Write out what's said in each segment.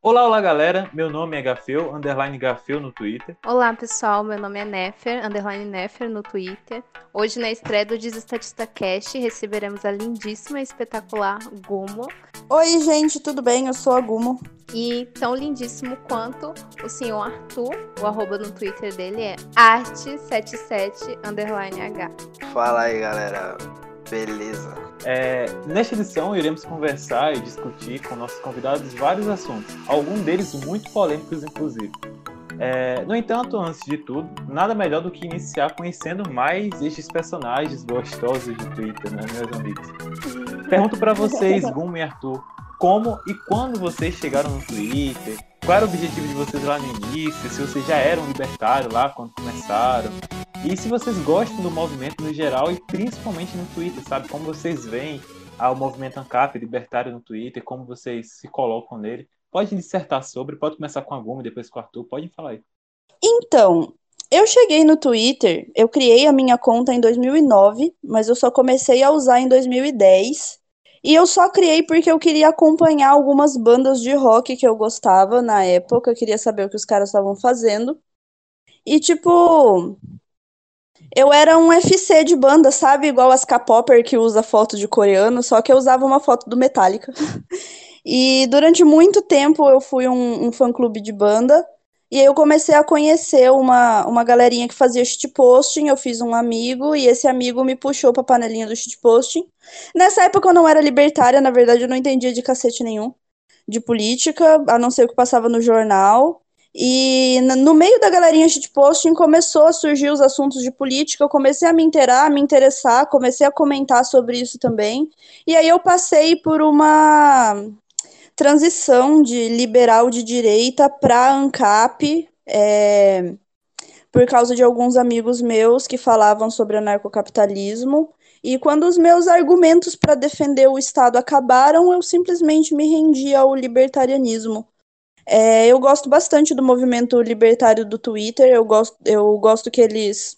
Olá, olá galera, meu nome é Gafeu, underline Gafeu no Twitter. Olá pessoal, meu nome é Nefer, underline Nefer no Twitter. Hoje na estreia do Desestatista Cast receberemos a lindíssima e espetacular Gumo. Oi gente, tudo bem? Eu sou a Gumo. E tão lindíssimo quanto o senhor Arthur, o arroba no Twitter dele é arte77 underline H. Fala aí galera, beleza? É, nesta edição, iremos conversar e discutir com nossos convidados vários assuntos, alguns deles muito polêmicos, inclusive. É, no entanto, antes de tudo, nada melhor do que iniciar conhecendo mais estes personagens gostosos de Twitter, né, meus amigos? Pergunto para vocês, Gum e Arthur, como e quando vocês chegaram no Twitter? Qual era o objetivo de vocês lá no início? Se vocês já eram libertários lá quando começaram? E se vocês gostam do movimento no geral e principalmente no Twitter, sabe? Como vocês veem ao movimento ANCAP libertário no Twitter, como vocês se colocam nele. Pode dissertar sobre, pode começar com a Guma, depois com o Arthur, pode falar aí. Então, eu cheguei no Twitter, eu criei a minha conta em 2009, mas eu só comecei a usar em 2010. E eu só criei porque eu queria acompanhar algumas bandas de rock que eu gostava na época, eu queria saber o que os caras estavam fazendo. E tipo, eu era um FC de banda, sabe? Igual as K-Popper que usa foto de coreano, só que eu usava uma foto do Metallica. e durante muito tempo eu fui um, um fã-clube de banda. E aí eu comecei a conhecer uma, uma galerinha que fazia shitposting, eu fiz um amigo, e esse amigo me puxou pra panelinha do shitposting. Nessa época eu não era libertária, na verdade eu não entendia de cacete nenhum de política, a não ser o que passava no jornal. E no meio da galerinha shitposting começou a surgir os assuntos de política, eu comecei a me inteirar, a me interessar, comecei a comentar sobre isso também. E aí eu passei por uma transição de liberal de direita para ANCAP, é, por causa de alguns amigos meus que falavam sobre anarcocapitalismo. E quando os meus argumentos para defender o Estado acabaram, eu simplesmente me rendi ao libertarianismo. É, eu gosto bastante do movimento libertário do Twitter, eu gosto, eu gosto que eles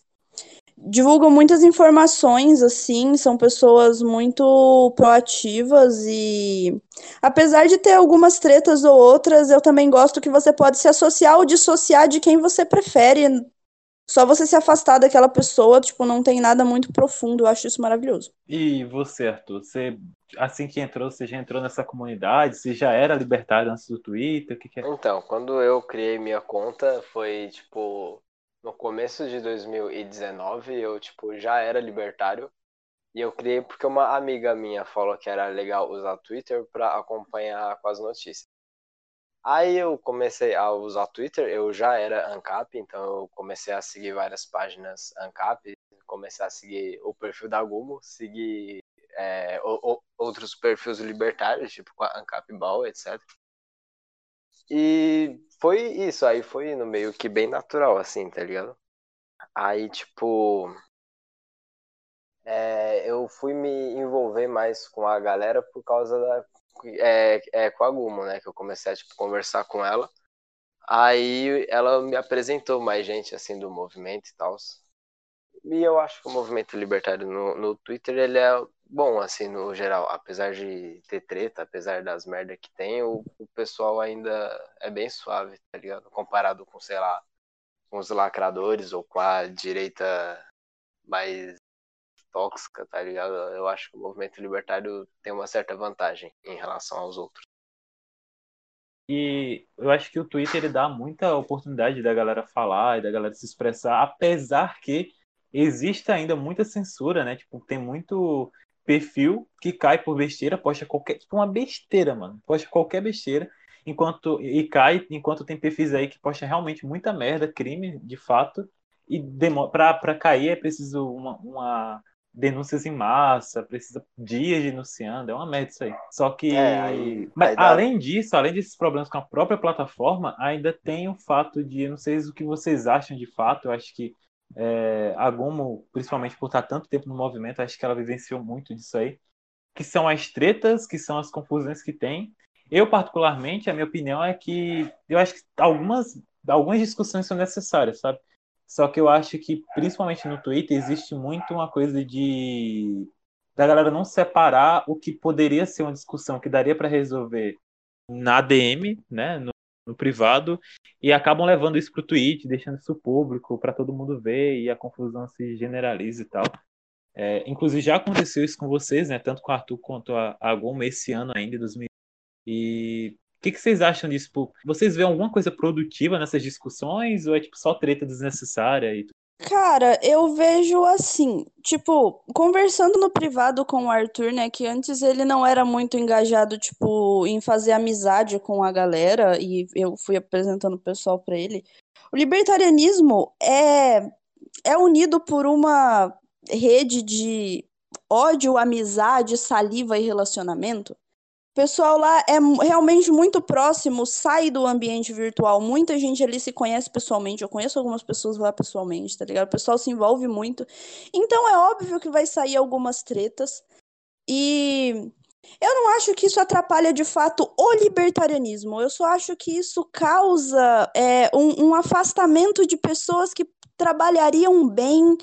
divulgam muitas informações, assim, são pessoas muito proativas e apesar de ter algumas tretas ou outras, eu também gosto que você pode se associar ou dissociar de quem você prefere. Só você se afastar daquela pessoa, tipo, não tem nada muito profundo, eu acho isso maravilhoso. E você, Arthur, você assim que entrou, você já entrou nessa comunidade? Você já era libertário antes do Twitter? O que, que é? Então, quando eu criei minha conta, foi tipo no começo de 2019, eu tipo já era libertário. E eu criei porque uma amiga minha falou que era legal usar Twitter para acompanhar com as notícias. Aí eu comecei a usar Twitter, eu já era ANCAP, então eu comecei a seguir várias páginas ANCAP, comecei a seguir o perfil da Gumo, seguir é, o, o, outros perfis libertários, tipo a Ancap Ball, etc. E foi isso, aí foi no meio que bem natural, assim, tá ligado? Aí, tipo. É, eu fui me envolver mais com a galera por causa da. É, é, com a Gumo, né? Que eu comecei a tipo, conversar com ela. Aí ela me apresentou mais gente, assim, do movimento e tal. E eu acho que o movimento libertário no, no Twitter, ele é bom, assim, no geral. Apesar de ter treta, apesar das merdas que tem, o, o pessoal ainda é bem suave, tá ligado? Comparado com, sei lá, com os lacradores ou com a direita mais tóxica, tá ligado? Eu acho que o movimento libertário tem uma certa vantagem em relação aos outros. E eu acho que o Twitter ele dá muita oportunidade da galera falar e da galera se expressar, apesar que existe ainda muita censura, né? Tipo, tem muito perfil que cai por besteira, posta qualquer. Tipo, uma besteira, mano. Posta qualquer besteira. Enquanto, e cai, enquanto tem perfis aí que posta realmente muita merda, crime, de fato. E demora, pra, pra cair é preciso uma, uma denúncias em massa, precisa dias denunciando, é uma merda isso aí. Só que, é, aí, mas, aí dá... além disso, além desses problemas com a própria plataforma, ainda tem o fato de, eu não sei o que vocês acham de fato, eu acho que é, a Gomo, principalmente por estar tanto tempo no movimento, acho que ela vivenciou muito disso aí. Que são as tretas, que são as confusões que tem. Eu, particularmente, a minha opinião é que eu acho que algumas, algumas discussões são necessárias, sabe? Só que eu acho que, principalmente no Twitter, existe muito uma coisa de da galera não separar o que poderia ser uma discussão que daria para resolver na DM, né, no, privado e acabam levando isso para o tweet, deixando isso público para todo mundo ver e a confusão se generaliza e tal. É, inclusive já aconteceu isso com vocês, né? Tanto com o Arthur quanto a, a Goma esse ano ainda, 2000. E o que, que, vocês acham disso? Tipo, vocês veem alguma coisa produtiva nessas discussões ou é tipo só treta desnecessária e Cara, eu vejo assim, tipo, conversando no privado com o Arthur, né, que antes ele não era muito engajado, tipo, em fazer amizade com a galera, e eu fui apresentando o pessoal para ele. O libertarianismo é, é unido por uma rede de ódio, amizade, saliva e relacionamento pessoal lá é realmente muito próximo, sai do ambiente virtual. Muita gente ali se conhece pessoalmente. Eu conheço algumas pessoas lá pessoalmente, tá ligado? O pessoal se envolve muito. Então é óbvio que vai sair algumas tretas. E eu não acho que isso atrapalha de fato o libertarianismo. Eu só acho que isso causa é, um, um afastamento de pessoas que trabalhariam bem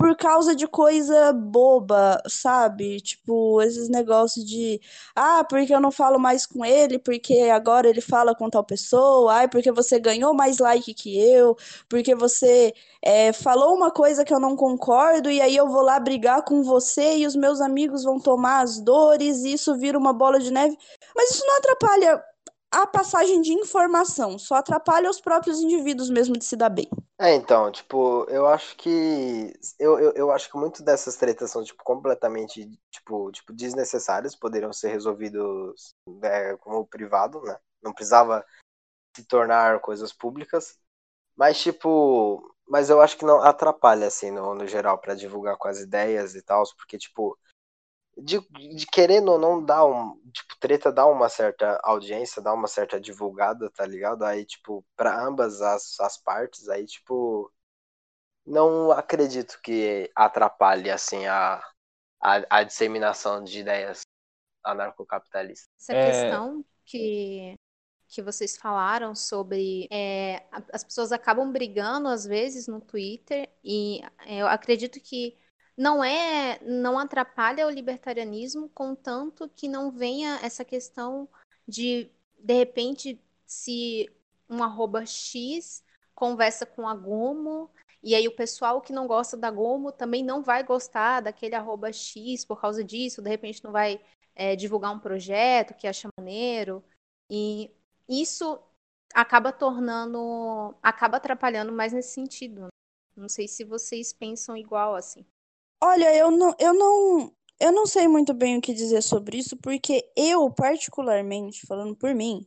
por causa de coisa boba, sabe? Tipo, esses negócios de, ah, porque eu não falo mais com ele, porque agora ele fala com tal pessoa, ai, porque você ganhou mais like que eu, porque você é, falou uma coisa que eu não concordo, e aí eu vou lá brigar com você e os meus amigos vão tomar as dores, e isso vira uma bola de neve. Mas isso não atrapalha a passagem de informação, só atrapalha os próprios indivíduos mesmo de se dar bem. É, então, tipo, eu acho que. Eu, eu, eu acho que muito dessas tretas são, tipo, completamente, tipo, tipo desnecessárias, poderiam ser resolvidos é, como privado, né? Não precisava se tornar coisas públicas. Mas, tipo. Mas eu acho que não atrapalha, assim, no, no geral, para divulgar com as ideias e tal, porque, tipo, de, de querendo ou não dar um. Tipo, treta dá uma certa audiência, dá uma certa divulgada, tá ligado? Aí, tipo, pra ambas as, as partes, aí, tipo. Não acredito que atrapalhe, assim, a, a, a disseminação de ideias anarcocapitalistas. Essa é... questão que, que vocês falaram sobre é, as pessoas acabam brigando às vezes no Twitter e eu acredito que não é, não atrapalha o libertarianismo, contanto que não venha essa questão de, de repente, se um arroba X conversa com a Gomo, e aí o pessoal que não gosta da Gomo também não vai gostar daquele arroba X por causa disso, de repente não vai é, divulgar um projeto que acha maneiro. E isso acaba tornando, acaba atrapalhando mais nesse sentido. Não sei se vocês pensam igual assim. Olha, eu não, eu não, eu não sei muito bem o que dizer sobre isso, porque eu, particularmente, falando por mim,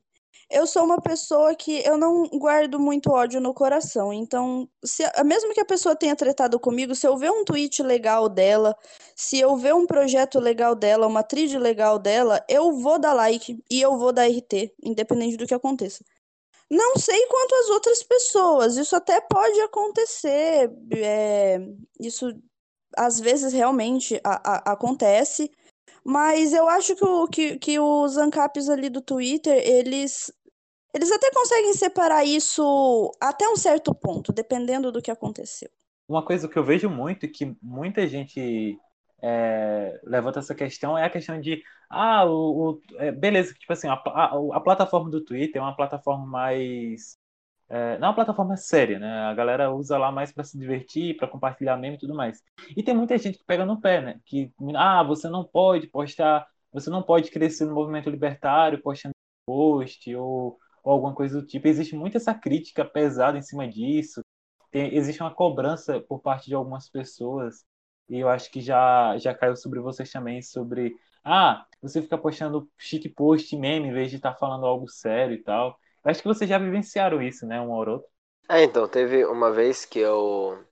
eu sou uma pessoa que eu não guardo muito ódio no coração. Então, se, mesmo que a pessoa tenha tratado comigo, se eu ver um tweet legal dela, se eu ver um projeto legal dela, uma trilha legal dela, eu vou dar like e eu vou dar RT, independente do que aconteça. Não sei quanto as outras pessoas, isso até pode acontecer. É, isso às vezes realmente a, a, acontece, mas eu acho que, o, que, que os ANCAPs ali do Twitter, eles, eles até conseguem separar isso até um certo ponto, dependendo do que aconteceu. Uma coisa que eu vejo muito, que muita gente é, levanta essa questão, é a questão de, ah, o, o é, beleza, tipo assim, a, a, a plataforma do Twitter é uma plataforma mais é, não é uma plataforma séria, né? A galera usa lá mais para se divertir, para compartilhar meme e tudo mais. E tem muita gente que pega no pé, né? Que, ah, você não pode postar, você não pode crescer no movimento libertário postando post ou, ou alguma coisa do tipo. Existe muita essa crítica pesada em cima disso. Tem, existe uma cobrança por parte de algumas pessoas. E eu acho que já, já caiu sobre vocês também, sobre ah, você fica postando chique post meme em vez de estar tá falando algo sério e tal. Acho que vocês já vivenciaram isso, né? Um ou outro. É, então, teve uma vez que eu,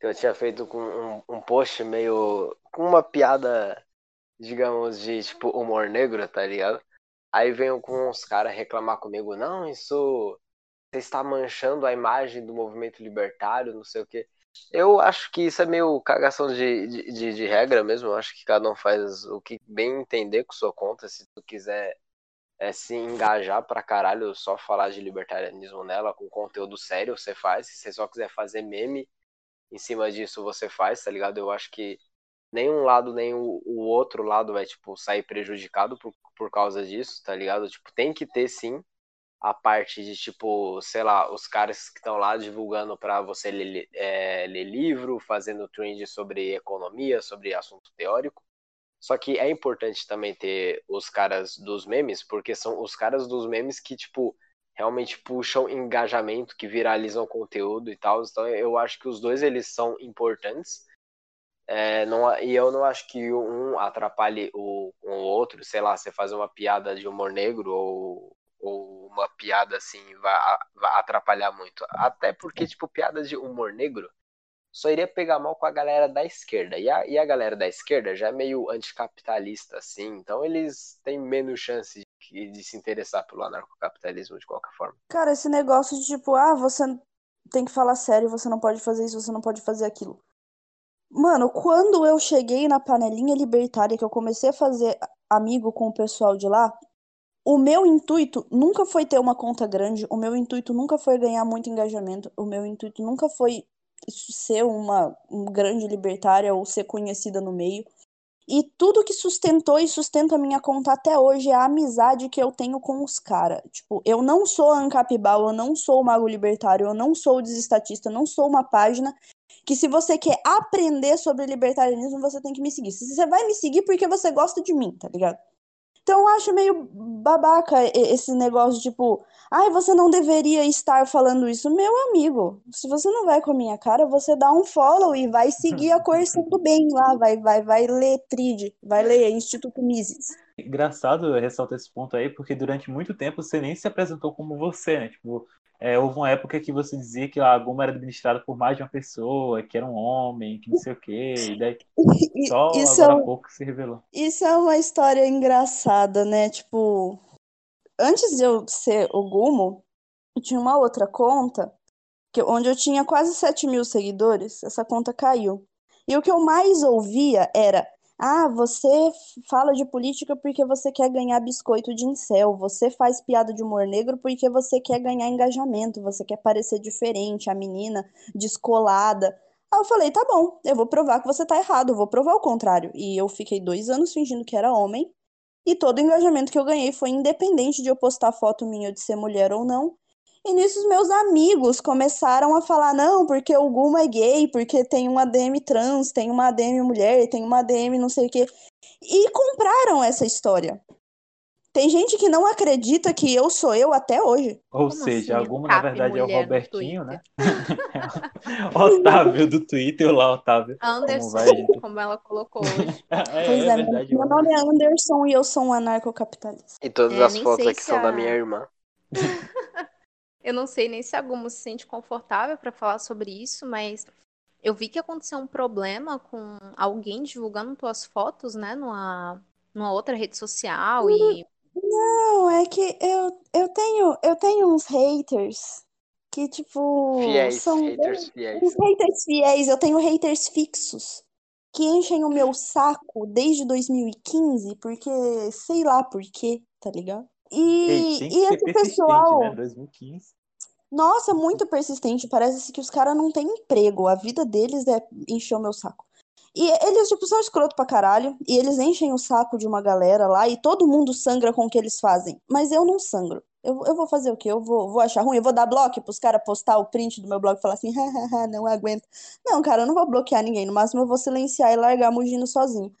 que eu tinha feito com um, um post meio. com uma piada, digamos, de tipo humor negro, tá ligado? Aí veio com uns caras reclamar comigo, não, isso. Você está manchando a imagem do movimento libertário, não sei o quê. Eu acho que isso é meio cagação de, de, de, de regra mesmo. Eu acho que cada um faz o que bem entender com sua conta. Se tu quiser é, se engajar pra caralho, só falar de libertarianismo nela, com conteúdo sério, você faz. Se você só quiser fazer meme em cima disso, você faz, tá ligado? Eu acho que nem um lado, nem o, o outro lado vai, tipo, sair prejudicado por, por causa disso, tá ligado? Tipo, tem que ter sim a parte de tipo, sei lá, os caras que estão lá divulgando para você ler, é, ler livro, fazendo trend sobre economia, sobre assunto teórico. Só que é importante também ter os caras dos memes, porque são os caras dos memes que, tipo, realmente puxam engajamento, que viralizam conteúdo e tal. Então eu acho que os dois eles são importantes. É, não, e eu não acho que um atrapalhe o, o outro, sei lá, você fazer uma piada de humor negro ou, ou uma piada assim vai, atrapalhar muito. Até porque, tipo, piadas de humor negro só iria pegar mal com a galera da esquerda. E a, e a galera da esquerda já é meio anticapitalista, assim, então eles têm menos chance de, de se interessar pelo anarcocapitalismo de qualquer forma. Cara, esse negócio de tipo, ah, você tem que falar sério, você não pode fazer isso, você não pode fazer aquilo. Mano, quando eu cheguei na panelinha libertária, que eu comecei a fazer amigo com o pessoal de lá, o meu intuito nunca foi ter uma conta grande, o meu intuito nunca foi ganhar muito engajamento, o meu intuito nunca foi ser uma um grande libertária ou ser conhecida no meio. E tudo que sustentou e sustenta a minha conta até hoje é a amizade que eu tenho com os caras. Tipo, eu não sou Ancapibal, eu não sou o Mago Libertário, eu não sou o Desestatista, eu não sou uma página que se você quer aprender sobre libertarianismo, você tem que me seguir. Se você vai me seguir porque você gosta de mim, tá ligado? Então eu acho meio babaca esse negócio, tipo, ai, você não deveria estar falando isso. Meu amigo, se você não vai com a minha cara, você dá um follow e vai seguir a coerção do bem lá, vai, vai, vai ler TRID, vai ler Instituto Mises. Engraçado ressaltar esse ponto aí, porque durante muito tempo você nem se apresentou como você, né? Tipo, é, houve uma época que você dizia que a Guma era administrada por mais de uma pessoa, que era um homem, que não sei o quê. E daí só isso agora é, há pouco se revelou. Isso é uma história engraçada, né? Tipo, antes de eu ser o Gumo, eu tinha uma outra conta, que, onde eu tinha quase 7 mil seguidores. Essa conta caiu. E o que eu mais ouvia era ah, você fala de política porque você quer ganhar biscoito de incel. Você faz piada de humor negro porque você quer ganhar engajamento. Você quer parecer diferente, a menina descolada. Aí eu falei, tá bom, eu vou provar que você tá errado, eu vou provar o contrário. E eu fiquei dois anos fingindo que era homem. E todo o engajamento que eu ganhei foi independente de eu postar foto minha de ser mulher ou não. E nisso os meus amigos começaram a falar, não, porque o Guma é gay, porque tem uma ADM trans, tem uma ADM mulher, tem uma ADM não sei o quê. E compraram essa história. Tem gente que não acredita que eu sou eu até hoje. Ou Como seja, assim? alguma na verdade é o Robertinho, né? Otávio do Twitter, lá, Otávio. Anderson, como, como ela colocou hoje. é, pois é, é verdade, meu nome é Anderson e eu sou um anarcocapitalista. E todas é, as fotos aqui são a... da minha irmã. Eu não sei nem se alguma se sente confortável para falar sobre isso, mas eu vi que aconteceu um problema com alguém divulgando tuas fotos, né, numa, numa outra rede social e não, é que eu, eu tenho eu tenho uns haters que tipo fiéis, são haters fiéis. Uns haters fiéis, eu tenho haters fixos que enchem o meu saco desde 2015, porque sei lá por quê, tá ligado? E, e esse pessoal. Né? 2015. Nossa, muito persistente. Parece que os caras não têm emprego. A vida deles é encher o meu saco. E eles, tipo, são escroto pra caralho. E eles enchem o saco de uma galera lá. E todo mundo sangra com o que eles fazem. Mas eu não sangro. Eu, eu vou fazer o quê? Eu vou, vou achar ruim? Eu vou dar bloco pros caras postar o print do meu blog e falar assim, hahaha, não aguento. Não, cara, eu não vou bloquear ninguém. No máximo eu vou silenciar e largar mugindo sozinho.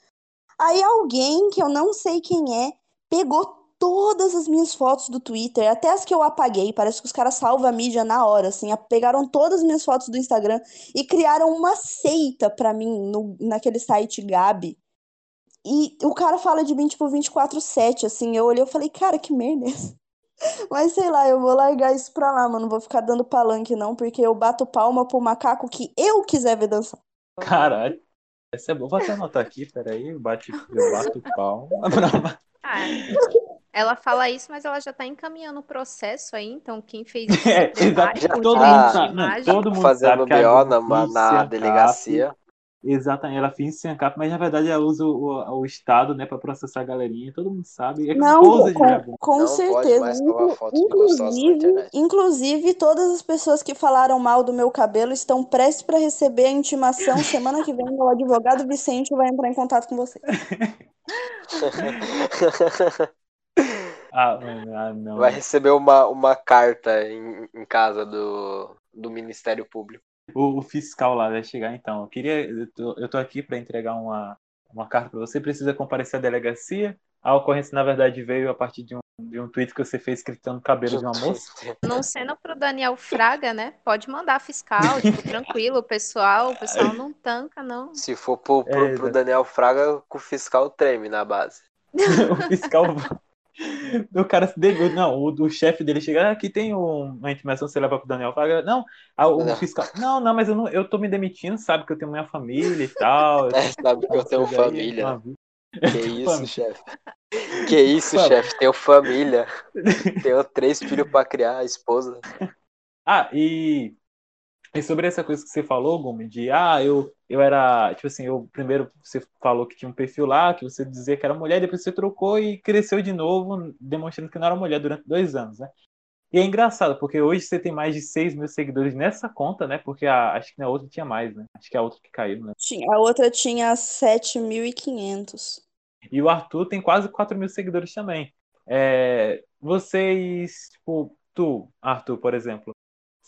Aí alguém que eu não sei quem é pegou todas as minhas fotos do Twitter, até as que eu apaguei, parece que os caras salvam a mídia na hora, assim, pegaram todas as minhas fotos do Instagram e criaram uma seita pra mim no, naquele site Gabi. E o cara fala de mim, tipo, 24-7, assim, eu olhei e falei, cara, que merda é? Mas sei lá, eu vou largar isso pra lá, mano. Não vou ficar dando palanque, não, porque eu bato palma pro macaco que eu quiser ver dançar. Caralho. Essa é boa. Vou até anotar aqui, peraí. Bate, eu bato palma. Ah, ela fala isso, mas ela já está encaminhando o processo aí, então quem fez isso é, exato, todo, mundo sabe, todo mundo fazendo BO na, na delegacia. Exatamente, ela finge sem cap, mas na verdade ela usa o, o, Estado né, para processar a galerinha, todo mundo sabe. É não, com, com não certeza. Inclusive, inclusive, todas as pessoas que falaram mal do meu cabelo estão prestes para receber a intimação. Semana que vem, o advogado Vicente vai entrar em contato com você. Ah, ah, não. Vai receber uma, uma carta em, em casa do, do Ministério Público. O, o fiscal lá vai chegar então. Eu queria. Eu tô, eu tô aqui para entregar uma, uma carta para você. Precisa comparecer à delegacia. A ocorrência, na verdade, veio a partir de um, de um tweet que você fez gritando o cabelo de uma moça. Não sendo pro Daniel Fraga, né? Pode mandar fiscal, tipo, tranquilo, o pessoal, o pessoal não tanca, não. Se for pro, pro, É, pro Daniel Fraga, o fiscal treme na base. o fiscal. O cara se dele, não, o, o chefe dele chega, ah, aqui tem um- uma intimação, você leva pro Daniel Fraga. Não, ah, o Não. fiscal, não, não, mas eu, não, eu tô me demitindo, sabe que eu tenho minha família e tal. É, sabe que eu tenho aí, família. uma. Que isso, chefe? Que isso, chefe? Tenho família. Tenho três filhos pra criar, a esposa. Ah, e, e sobre essa coisa que você falou, Gumi, de ah, eu, eu era, tipo assim, eu primeiro você falou que tinha um perfil lá, que você dizia que era mulher, depois você trocou e cresceu de novo, demonstrando que não era mulher durante dois anos, né? E é engraçado, porque hoje você tem mais de 6 mil seguidores nessa conta, né? Porque a, acho que na outra tinha mais, né? Acho que a outra que caiu, né? Tinha- A outra tinha 7.500. E o Arthur tem quase 4 mil seguidores também. É, vocês, tipo, tu, Arthur, por exemplo,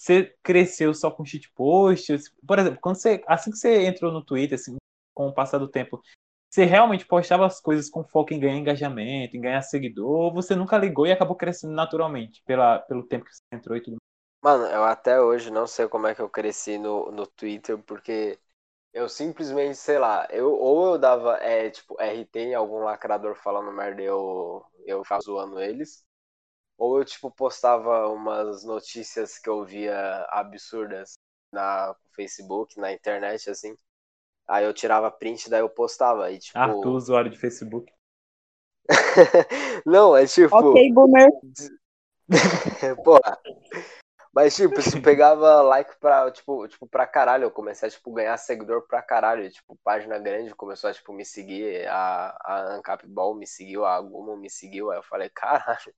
você cresceu só com shitposts? Por exemplo, quando você, assim que você entrou no Twitter, assim, com o passar do tempo, você realmente postava as coisas com foco em ganhar engajamento, em ganhar seguidor, ou você nunca ligou e acabou crescendo naturalmente pela, pelo tempo que você entrou e tudo Mano, eu até hoje não sei como é que eu cresci no, no Twitter, porque eu simplesmente, sei lá, eu, ou eu dava, é, tipo, RT em algum lacrador falando merda e eu, eu ficava zoando eles, ou eu, tipo, postava umas notícias que eu via absurdas na no Facebook, na internet, assim. Aí eu tirava print, daí eu postava. E, tipo. Arthur, usuário de Facebook. não, é tipo. Ok, boomer. Porra. Mas, tipo, isso pegava like pra, tipo, tipo, pra caralho. Eu comecei a, tipo, ganhar seguidor pra caralho. Tipo, página grande começou a, tipo, me seguir. A, a Ancap Ball me seguiu, a Gumo me seguiu. Aí eu falei, caralho.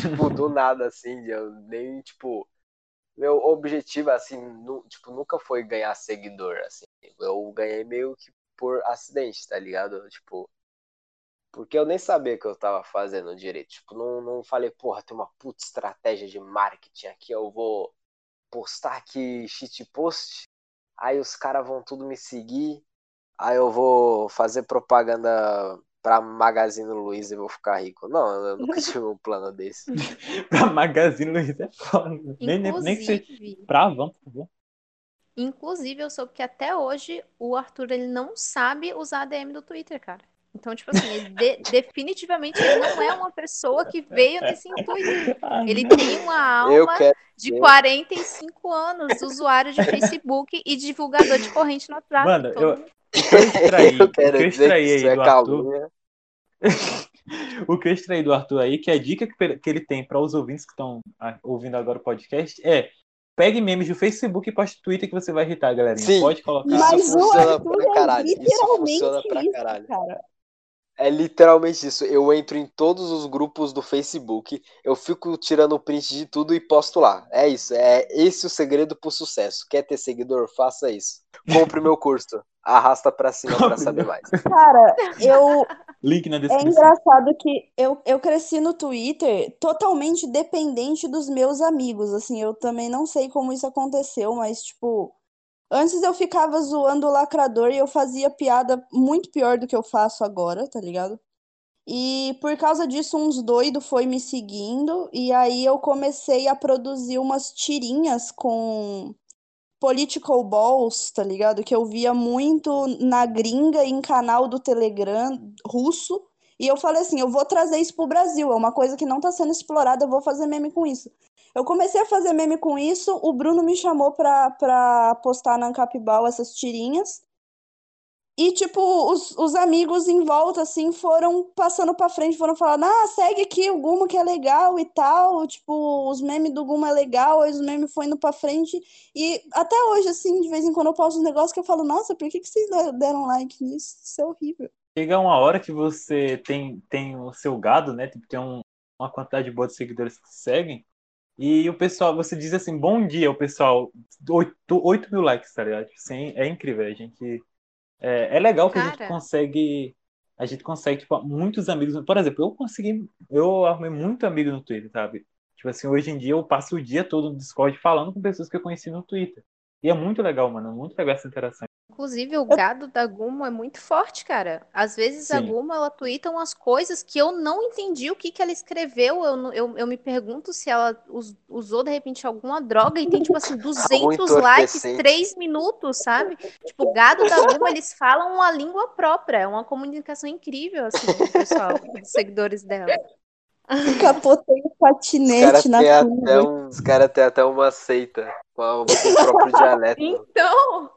Tipo, do nada, assim, eu nem, tipo... Meu objetivo, assim, nu, tipo, nunca foi ganhar seguidor, assim. Eu ganhei meio que por acidente, tá ligado? Tipo... Porque eu nem sabia que eu tava fazendo direito. Tipo, não, não falei, porra, tem uma puta estratégia de marketing aqui, eu vou postar aqui shitpost, aí os caras vão tudo me seguir, aí eu vou fazer propaganda pra Magazine Luiza e vou ficar rico. Não, eu nunca tive um plano desse. pra Magazine Luiza é foda. Nem, nem, nem que você. Inclusive, Pra van, por favor. inclusive, eu soube que até hoje o Arthur ele não sabe usar a DM do Twitter, cara. Então, tipo assim, ele de- definitivamente ele não é uma pessoa que veio nesse intuito. Ele tem uma Eu alma de 45 anos, usuário de Facebook e divulgador de corrente no WhatsApp. Mano, Todo eu- mundo- que eu extraí, Eu o que eu extraí isso aí é do Arthur. O que eu extraí do Arthur aí, que a dica que que ele tem para os ouvintes que estão ah, ouvindo agora o podcast é pegue memes do Facebook e poste no Twitter que você vai irritar, galerinha. Sim. Pode colocar. Isso Mas funciona Arthur pra é caralho. Isso literalmente funciona pra isso, caralho. cara. É literalmente isso. Eu entro em todos os grupos do Facebook, eu fico tirando print de tudo e posto lá. É isso. É esse o segredo pro sucesso. Quer ter seguidor? Faça isso. Compre meu curso. Arrasta pra cima pra saber mais. Cara, eu, Link na É descrição. engraçado que eu, eu cresci no Twitter totalmente dependente dos meus amigos. Assim, eu também não sei como isso aconteceu, mas, tipo, antes eu ficava zoando o lacrador e eu fazia piada muito pior do que eu faço agora, tá ligado? E por causa disso, uns doidos foi me seguindo, e aí eu comecei a produzir umas tirinhas com political balls, tá ligado? Que eu via muito na gringa em canal do Telegram russo. E eu falei assim, eu vou trazer isso pro Brasil, é uma coisa que não tá sendo explorada, eu vou fazer meme com isso. Eu comecei a fazer meme com isso, o Bruno me chamou pra, pra postar na Ancapibal essas tirinhas. E, tipo, os, os amigos em volta, assim, foram passando pra frente, foram falando, ah, segue aqui o Guma que é legal e tal, tipo, os memes do Guma é legal, aí os memes foi indo pra frente. E até hoje, assim, de vez em quando eu posto uns negócios que eu falo, nossa, por que, que vocês deram like nisso? Isso é horrível. Chega uma hora que você tem, tem o seu gado, né? Tipo, tem um- uma quantidade boa de seguidores que seguem. E o pessoal, você diz assim, bom dia, o pessoal, 8, 8 mil likes, tá ligado? Assim, é incrível, a gente. É, é legal que a gente Cara. consegue a gente consegue, tipo, muitos amigos. Por exemplo, eu consegui, eu arrumei muito amigo no Twitter, sabe? Tipo assim, hoje em dia eu passo o dia todo no Discord falando com pessoas que eu conheci no Twitter. E é muito legal, mano, muito legal essa interação. Inclusive, o gado da Gumo é muito forte, cara. Às vezes a Sim. Gumo, ela twitta umas coisas que eu não entendi o que que ela escreveu. Eu, eu, eu me pergunto se ela us- usou, de repente, alguma droga e tem, tipo assim, 200 likes, entorpecente. 3 minutos, sabe? Tipo, o gado da Gumo, eles falam uma língua própria. É uma comunicação incrível, assim, com o pessoal, com os seguidores dela. Capotei o caras patinete na até, um, os cara têm até uma seita a- com o próprio dialeto. Então,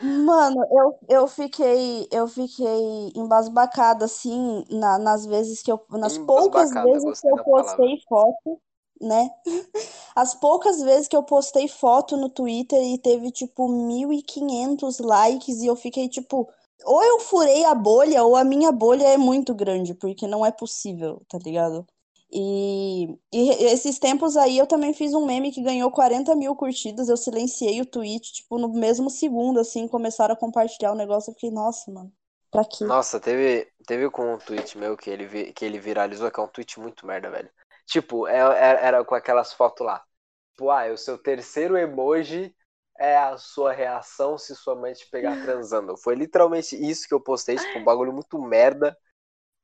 Mano, eu, eu fiquei eu fiquei embasbacada assim na- nas vezes que eu nas poucas vezes que eu da palavra. postei foto, né? As poucas vezes que eu postei foto no Twitter e teve tipo 1500 likes e eu fiquei tipo, ou eu furei a bolha ou a minha bolha é muito grande, porque não é possível, tá ligado? E, e esses tempos aí eu também fiz um meme que ganhou 40 mil curtidas. Eu silenciei o tweet, tipo, no mesmo segundo, assim, começaram a compartilhar o negócio. Eu fiquei, nossa, mano, pra quê? Nossa, teve, teve com um tweet meu que ele, que ele viralizou, que é um tweet muito merda, velho. Tipo, é- é- era com aquelas fotos lá. Tipo, ah, o seu terceiro emoji é a sua reação se sua mãe te pegar transando. Foi literalmente isso que eu postei, tipo, um bagulho muito merda.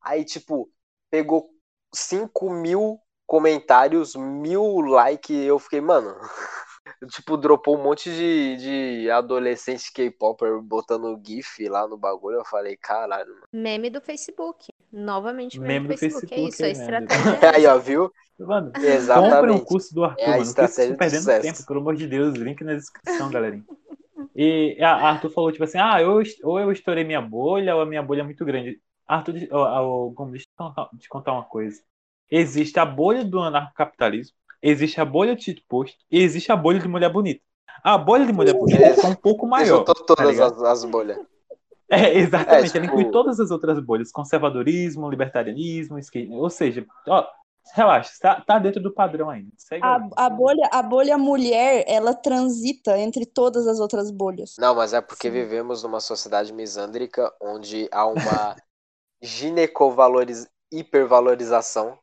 Aí, tipo, pegou 5 mil comentários, mil likes, e eu fiquei, mano. Tipo, dropou um monte de, de adolescente K-Popper botando GIF lá no bagulho. Eu falei, caralho, mano. meme do Facebook. Novamente, meme, Meme do do Facebook. É Facebook, isso, a é, estratégia. Aí, ó, viu? Mano, comprem o Exatamente. curso do Arthur, É mano. Vocês estratégia estão do perdendo sucesso. tempo, pelo amor de Deus. Link na descrição, galerinha. E a Arthur falou, tipo assim, ah, eu, ou eu estourei minha bolha, ou a minha bolha é muito grande. Arthur, eu contar- te contar uma coisa. Existe a bolha do anarcocapitalismo, existe a bolha de shitpost e existe a bolha de mulher bonita. A bolha de mulher bonita é um pouco maior. Juntou tá todas ligado? as, as bolhas. É, exatamente. É, Ela tipo- inclui todas as outras bolhas: conservadorismo, libertarianismo, esquerda. Ou seja, ó, relaxa, tá, tá dentro do padrão ainda. Segue A, a bolha, a bolha mulher, ela transita entre todas as outras bolhas. Não, mas é porque Sim. vivemos numa sociedade misândrica onde há uma ginecovaloriz... hipervalorização.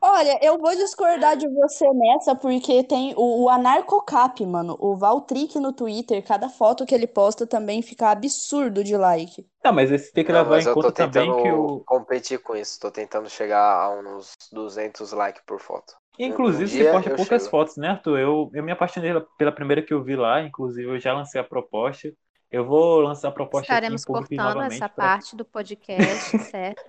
Olha, eu vou discordar de você nessa, porque tem o, o Anarcocap, mano. O Valtric no Twitter, cada foto que ele posta também fica absurdo de like. Tá, mas esse tem que Não, levar em eu conta também tentando que o. competir com isso. Tô tentando chegar a uns 200 likes por foto. Inclusive, Um você posta eu poucas chego. fotos, né, Arthur? Eu, eu me apaixonei pela- pela primeira que eu vi lá, inclusive eu já lancei a proposta. Eu vou lançar a proposta Estaremos aqui cortando essa pra- parte do podcast, certo?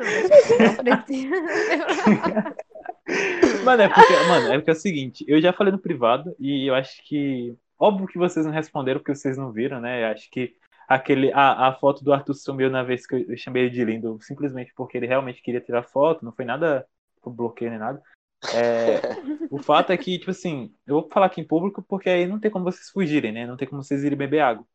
Mano, é porque, mano, é porque é o seguinte, eu já falei no privado e eu acho que. Óbvio que vocês não responderam porque vocês não viram, né? Eu acho que aquele, a, a foto do Arthur sumiu na vez que eu, eu chamei ele de lindo, simplesmente porque ele realmente queria tirar foto, não foi nada por bloqueio nem nada. É, o fato é que, tipo assim, eu vou falar aqui em público porque aí não tem como vocês fugirem, né? Não tem como vocês irem beber água.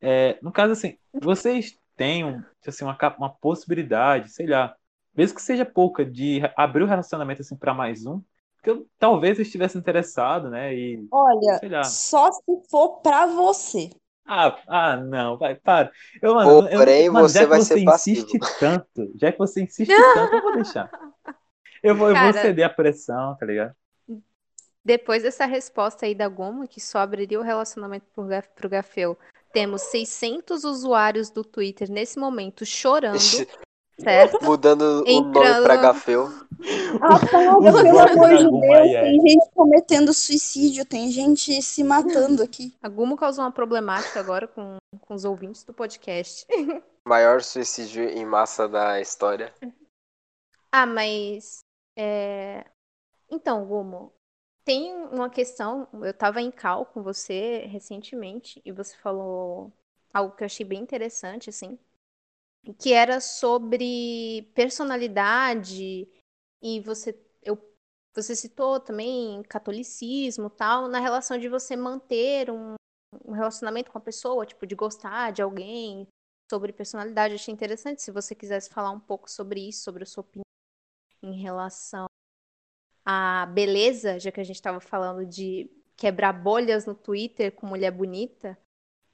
É, no caso, assim, vocês têm assim, uma, uma possibilidade, sei lá, mesmo que seja pouca, de abrir o relacionamento assim para mais um, porque eu, talvez eu estivesse interessado, né? E Olha, sei lá. só se for pra você. Ah, ah, não, vai, para. Eu, mano, eu- Porém, mano, você já que vai você ser passivo. insiste tanto, já que você insiste tanto, eu vou deixar. Eu vou, eu vou Cara, ceder a pressão, tá ligado? Depois dessa resposta aí da Gomo, que só abriria o relacionamento pro, pro Gafeu, temos 600 usuários do Twitter nesse momento chorando, certo? Mudando o nome Entrando pra Gafeu. Os pelo amor de Deus. Tem gente cometendo suicídio, tem gente se matando aqui. A Gumo causou uma problemática agora com, com os ouvintes do podcast. Maior suicídio em massa da história. Ah, mas. é, Então, Gumo, tem uma questão. Eu tava em cal com você recentemente e você falou algo que eu achei bem interessante, assim, que era sobre personalidade e você. Eu, você citou também catolicismo tal, na relação de você manter um, um relacionamento com a pessoa, tipo, de gostar de alguém, sobre personalidade. Eu achei interessante se você quisesse falar um pouco sobre isso, sobre a sua opinião em relação à beleza, já que a gente estava falando de quebrar bolhas no Twitter com mulher bonita.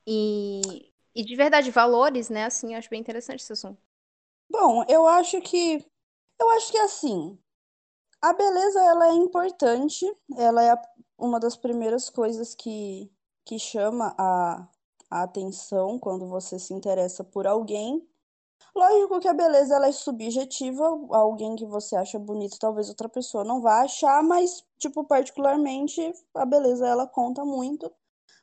E, e de verdade, valores, né? Assim, eu acho bem interessante esse assunto. Bom, eu acho que eu acho que assim, a beleza ela é importante, ela é uma das primeiras coisas que, que chama a, a atenção quando você se interessa por alguém. Lógico que a beleza ela é subjetiva, alguém que você acha bonito, talvez outra pessoa não vá achar, mas, tipo, particularmente, a beleza ela conta muito.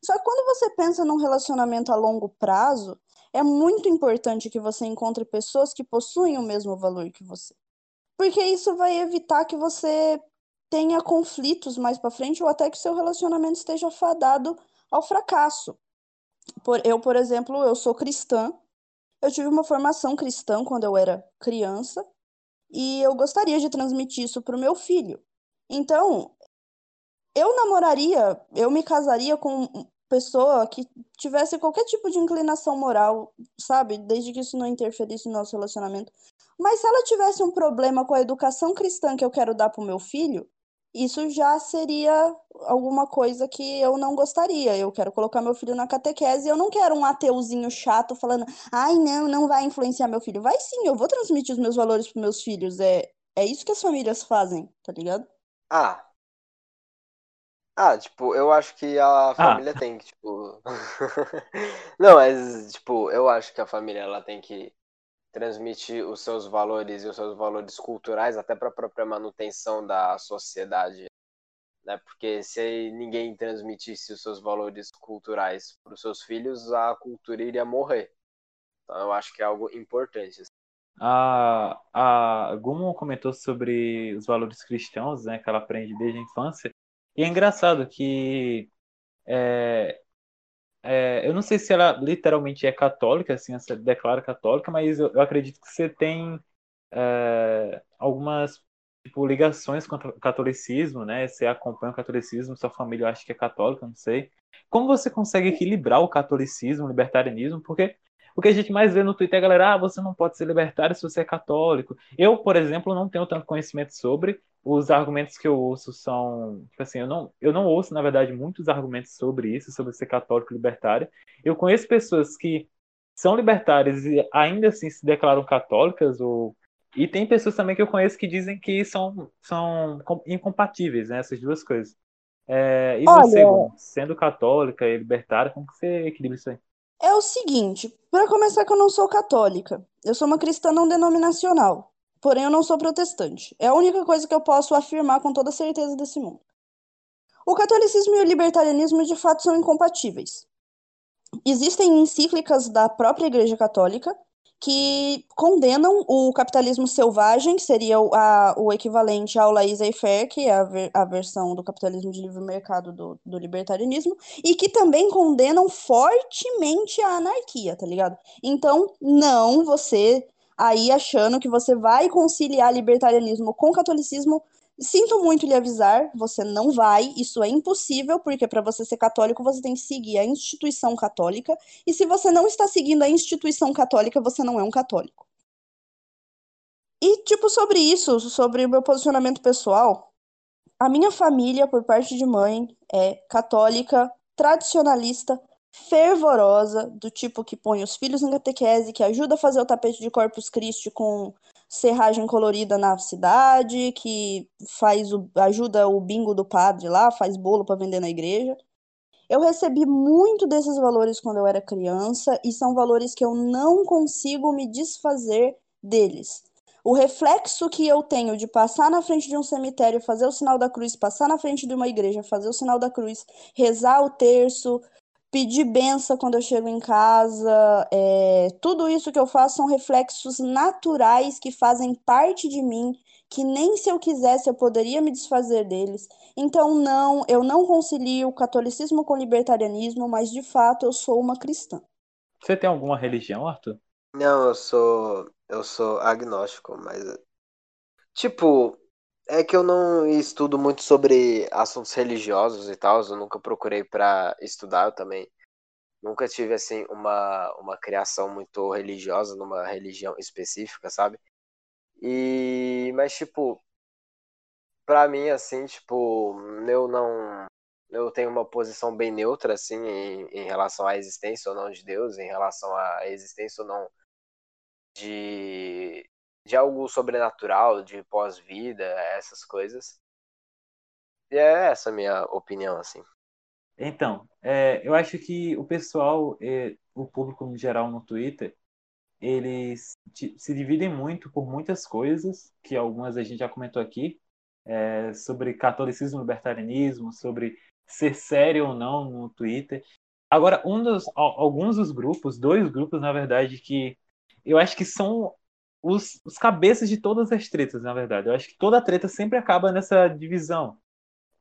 Só que quando você pensa num relacionamento a longo prazo, é muito importante que você encontre pessoas que possuem o mesmo valor que você. Porque isso vai evitar que você tenha conflitos mais para frente ou até que seu relacionamento esteja fadado ao fracasso. Por, eu, por exemplo, eu sou cristã, eu tive uma formação cristã quando eu era criança e eu gostaria de transmitir isso para o meu filho. Então, eu namoraria, eu me casaria com pessoa que tivesse qualquer tipo de inclinação moral, sabe? Desde que isso não interferisse no nosso relacionamento. Mas se ela tivesse um problema com a educação cristã que eu quero dar para o meu filho, isso já seria alguma coisa que eu não gostaria. Eu quero colocar meu filho na catequese e eu não quero um ateuzinho chato falando, ai, não, não vai influenciar meu filho. Vai sim, eu vou transmitir os meus valores para meus filhos. É, é isso que as famílias fazem, tá ligado? Ah. Ah, tipo, eu acho que a Ah. família tem que, tipo. não, mas, tipo, eu acho que a família ela tem que transmitir os seus valores e os seus valores culturais até para a própria manutenção da sociedade, né? Porque se ninguém transmitisse os seus valores culturais para os seus filhos, a cultura iria morrer. Então eu acho que é algo importante. assim. A, a Gumo comentou sobre os valores cristãos, né, que ela aprende desde a infância. E é engraçado que é, é, eu não sei se ela literalmente é católica, assim, se declara católica, mas eu, eu acredito que você tem é, algumas tipo, ligações com o catolicismo, né? Você acompanha o catolicismo, sua família eu acho que é católica, não sei. Como você consegue equilibrar o catolicismo, o libertarianismo? Porque o que a gente mais vê no Twitter é a galera, ah, você não pode ser libertário se você é católico. Eu, por exemplo, não tenho tanto conhecimento sobre. Os argumentos que eu ouço são, tipo assim, eu não, eu não ouço, na verdade, muitos argumentos sobre isso, sobre ser católico e libertário. Eu conheço pessoas que são libertárias e ainda assim se declaram católicas, ou... e tem pessoas também que eu conheço que dizem que são, são com- incompatíveis, né, essas duas coisas. É, e Olha- você, sendo católica e libertária, como que você equilibra isso aí? É o seguinte, para começar que eu não sou católica, eu sou uma cristã não denominacional, porém eu não sou protestante. É a única coisa que eu posso afirmar com toda certeza desse mundo. O catolicismo e o libertarianismo de fato são incompatíveis. Existem encíclicas da própria Igreja Católica que condenam o capitalismo selvagem, que seria o, a- o equivalente ao laissez-faire, que é a, ver- a versão do capitalismo de livre mercado do, do libertarianismo, e que também condenam fortemente a anarquia, tá ligado? Então, não você aí achando que você vai conciliar libertarianismo com catolicismo, sinto muito lhe avisar, você não vai, isso é impossível, porque para você ser católico você tem que seguir a instituição católica, e se você não está seguindo a instituição católica, você não é um católico. E, tipo, sobre isso, sobre o meu posicionamento pessoal, a minha família, por parte de mãe, é católica, tradicionalista, fervorosa, do tipo que põe os filhos em catequese, que ajuda a fazer o tapete de Corpus Christi com serragem colorida na cidade, que faz o, ajuda o bingo do padre lá, faz bolo para vender na igreja. Eu recebi muito desses valores quando eu era criança e são valores que eu não consigo me desfazer deles. O reflexo que eu tenho de passar na frente de um cemitério, fazer o sinal da cruz, passar na frente de uma igreja, fazer o sinal da cruz, rezar o terço, pedir benção quando eu chego em casa, é, tudo isso que eu faço são reflexos naturais que fazem parte de mim, que nem se eu quisesse eu poderia me desfazer deles. Então, não, eu não concilio o catolicismo com o libertarianismo, mas de fato eu sou uma cristã. Você tem alguma religião, Arthur? Não, eu sou. Eu sou agnóstico, mas. Tipo, é que eu não estudo muito sobre assuntos religiosos e tal. Eu nunca procurei pra estudar, eu também. Nunca tive, assim, uma, uma criação muito religiosa numa religião específica, sabe? E. Mas, tipo. Pra mim, assim, tipo, eu não. Eu tenho uma posição bem neutra, assim, em, em relação à existência ou não de Deus, em relação à existência ou não de, de algo sobrenatural, de pós-vida, essas coisas. E é essa a minha opinião, assim. Então, é, eu acho que o pessoal, é, o público no geral no Twitter, eles se dividem muito por muitas coisas, que algumas a gente já comentou aqui, é, sobre catolicismo, libertarianismo, sobre ser sério ou não no Twitter. Agora, um dos, alguns dos grupos, dois grupos, na verdade, que eu acho que são os, os cabeças de todas as tretas, na verdade. Eu acho que toda treta sempre acaba nessa divisão,